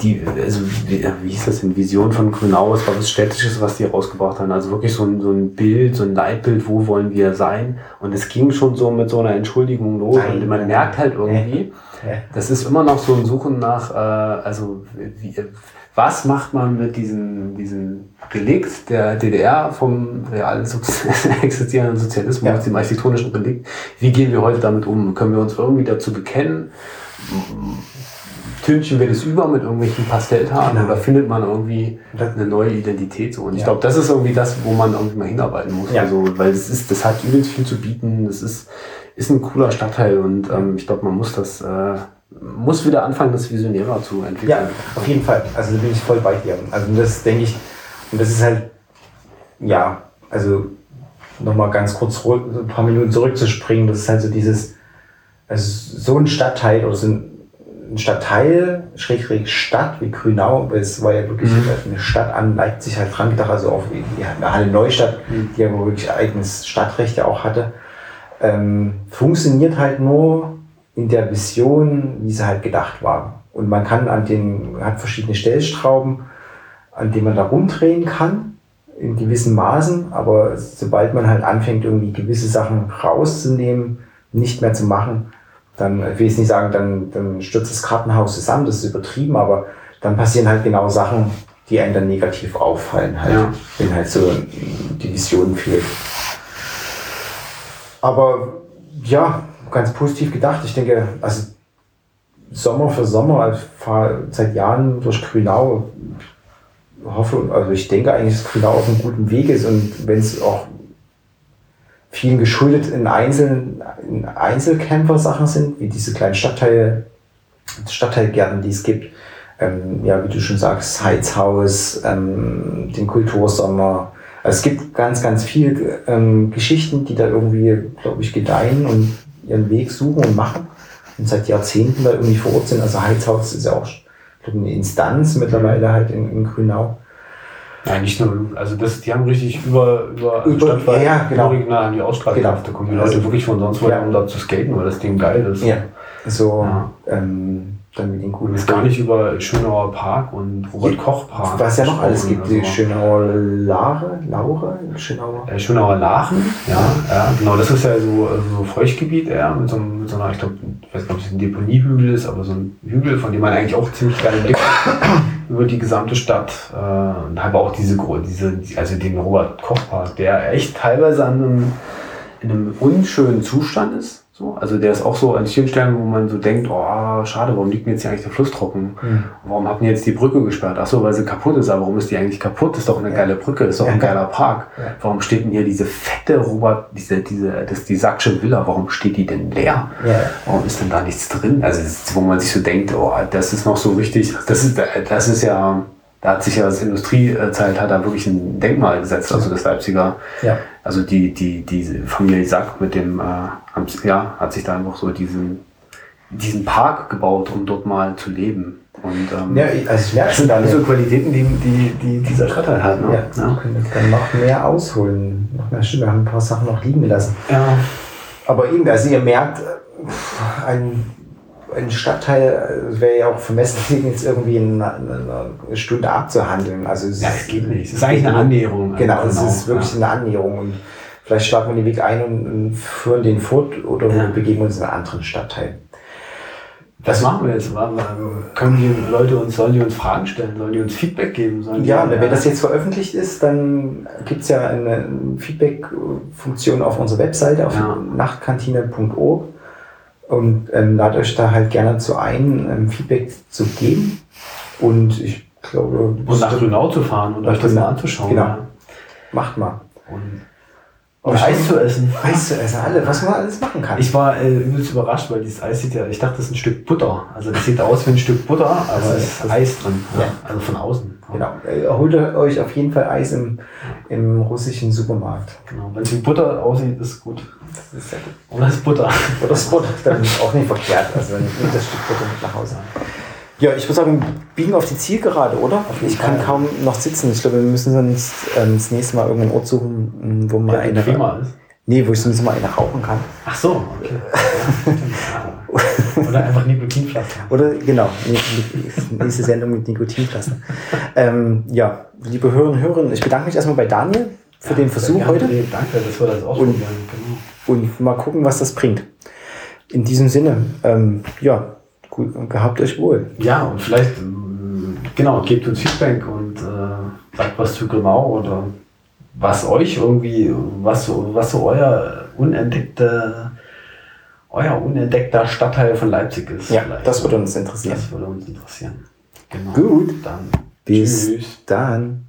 die, also wie, wie hieß das denn, Vision von Grünau, es war was Städtisches, was die rausgebracht haben. Also wirklich so ein, so ein Bild, so ein Leitbild, wo wollen wir sein? Und es ging schon so mit so einer Entschuldigung los. Nein, und man nein, merkt halt irgendwie, Ja. das ist immer noch so ein Suchen nach, äh, also wie, was macht man mit diesem, diesem Relikt der DDR vom real sozi- existierenden Sozialismus, Ja. dem architektonischen Relikt? Wie gehen wir heute damit um? Können wir uns irgendwie dazu bekennen? Tünchen wir das über mit irgendwelchen Pastelltagen Genau. oder findet man irgendwie eine neue Identität so? Und ich Ja. glaube, das ist irgendwie das, wo man irgendwie mal hinarbeiten muss. Ja. Also, weil das ist, das hat übelst viel zu bieten. Das ist, ist ein cooler Stadtteil und ähm, ich glaube, man muss das, äh, muss wieder anfangen, das visionärer zu entwickeln. Ja, auf jeden Fall. Also da bin ich voll bei dir. Also das denke ich, und das ist halt, ja, also nochmal ganz kurz ein paar Minuten zurückzuspringen, das ist halt so dieses, also so ein Stadtteil oder so ein, ein Stadtteil, Schrägstrich Stadt wie Grünau, weil es war ja wirklich Mhm. eine Stadt an Leipzig halt dran gedacht, also auf die ja, Halle Neustadt, die ja wirklich eigenes Stadtrecht ja auch hatte, ähm, funktioniert halt nur in der Vision, wie sie halt gedacht war. Und man kann an den, hat verschiedene Stellschrauben, an denen man da rumdrehen kann, in gewissen Maßen, aber sobald man halt anfängt, irgendwie gewisse Sachen rauszunehmen, nicht mehr zu machen, dann, ich will jetzt nicht sagen, dann, dann stürzt das Kartenhaus zusammen, das ist übertrieben, aber dann passieren halt genau Sachen, die einem dann negativ auffallen, halt, Ja. wenn halt so die Vision fehlt. Aber ja, ganz positiv gedacht. Ich denke, also Sommer für Sommer, also ich fahre seit Jahren durch Grünau, hoffe, also ich denke eigentlich, dass Grünau auf einem guten Weg ist und wenn es auch vielen geschuldet in, Einzelnen, in Einzelkämpfer-Sachen sind, wie diese kleinen Stadtteile, Stadtteilgärten, die es gibt, ähm, ja, wie du schon sagst, Heizhaus, ähm, den Kultursommer. Also es gibt ganz, ganz viele ähm, Geschichten, die da irgendwie, glaube ich, gedeihen und ihren Weg suchen und machen und seit Jahrzehnten da irgendwie vor Ort sind. Also Heizhaus ist ja auch glaub, eine Instanz mittlerweile halt in, in Grünau. Ja, nicht nur, also das, die haben richtig über, über, Über- Stadtweit, ja, genau. überregional haben die Ausstrahlkraft. Genau. Da kommen die Leute wirklich von sonst woher, Ja. um da zu skaten, weil das Ding geil ist. Ja. So, Ja. Ähm, dann mit den Und coolen ist gar nicht über Schönauer Park und Robert Koch Park. Was ja noch alles gibt, die Also, Schönauer Lare, Laure, Schönauer. äh, Schönauer Lachen, ja, ja, genau, das ist ja so, so Feuchtgebiet eher, mit so, einem- mit so einer, ich glaube, ich weiß gar nicht, ob es ein Deponiehügel ist, aber so ein Hügel, von dem man eigentlich auch ziemlich geilen Blick über die gesamte Stadt. Äh, und habe auch diese, diese, also den Robert Koch Park, der echt teilweise an einem, in einem unschönen Zustand ist. So, also der ist auch so an vielen Stellen, wo man so denkt, oh, schade, warum liegt mir jetzt hier eigentlich der Fluss trocken? Mhm. Warum habt ihr jetzt die Brücke gesperrt? Ach so, weil sie kaputt ist. Aber warum ist die eigentlich kaputt? Ist doch eine Ja. geile Brücke, ist doch Ja. ein geiler Park. Ja. Warum steht denn hier diese fette Robert, diese, diese, das die Sacksche Villa, warum steht die denn leer? Warum ist denn da nichts drin? Also, wo man sich so denkt, oh, das ist noch so richtig, das ist, das ist ja, da hat sich ja das Industriezeit hat da wirklich ein Denkmal gesetzt, also das Leipziger, Ja. also die, die, diese Familie Sack mit dem, äh, ja, hat sich da einfach so diesen, diesen Park gebaut, um dort mal zu leben. Und, ähm, Ja, ich- also ich merke schon da so Qualitäten, die, die, die dieser Stadtteil hat. Ne? Ja, wir können dann noch mehr ausholen. Noch mehr wir haben ein paar Sachen noch liegen lassen. ja. Aber eben, also ihr merkt, äh, ein, ein Stadtteil äh, wäre ja auch vermessen, jetzt irgendwie in einer, in einer Stunde abzuhandeln. Also es ja, es geht nicht. Es ist eigentlich eine Annäherung. Genau, es ist wirklich ja. eine Annäherung. Und vielleicht schlagen wir den Weg ein und, führen den fort oder Ja. wir begeben uns in einen anderen Stadtteil. Was machen wir jetzt? Können die Leute uns, sollen die uns Fragen stellen? Sollen die uns Feedback geben? Sollen Ja, die, wenn das jetzt veröffentlicht ist, dann gibt es ja eine Feedback-Funktion auf unserer Webseite, auf Ja. nachtkantine.org. Und ähm, lade euch da halt gerne zu ein, ähm, Feedback zu geben. Und ich glaube, Und nach Grünau zu fahren und euch das mal anzuschauen. Genau. Ja. macht mal. Und, und Eis zu essen. Eis zu essen, alle, was man alles machen kann. Ich war äh, übelst überrascht, weil dieses Eis sieht ja, ich dachte, das ist ein Stück Butter. Also das sieht aus wie ein Stück Butter, aber es ist das- Eis drin. Ja. ja. Also von außen. Genau. Äh, Holt euch auf jeden Fall Eis im, im russischen Supermarkt. Genau. Wenn es wie Butter aussieht, ist gut. Das ist sehr gut. Oder ist Butter. Oder das Brot dann auch nicht verkehrt. Also dann nimmt das Stück Butter mit nach Hause. Ja, ich würde sagen, biegen auf die Zielgerade, oder? Ich kann Fall. kaum noch sitzen. Ich glaube, wir müssen uns ähm, das nächste Mal irgendeinen Ort suchen, m, wo man Ja, eine, bequemer ist. nee, wo ich zumindest mal eine rauchen kann. Ach so, okay. Ja. Oder einfach Nikotinpflaster. Oder genau, nächste Sendung mit Nikotinpflaster. ähm, ja, liebe Hörerinnen und Hörer, ich bedanke mich erstmal bei Daniel für den Versuch Ja, heute Danke, dass wir das ausprobieren. Genau. Und mal gucken, was das bringt. In diesem Sinne, ähm, ja, gut, gehabt euch wohl. Ja, und vielleicht, ähm, genau, gebt uns Feedback und äh, sagt was zu Grimau oder was euch irgendwie, was so, was so euer unentdeckte, euer unentdeckter Stadtteil von Leipzig ist. Ja, vielleicht. das würde uns interessieren. Das würde uns interessieren. Genau. Gut. Dann Bis tschüss. dann.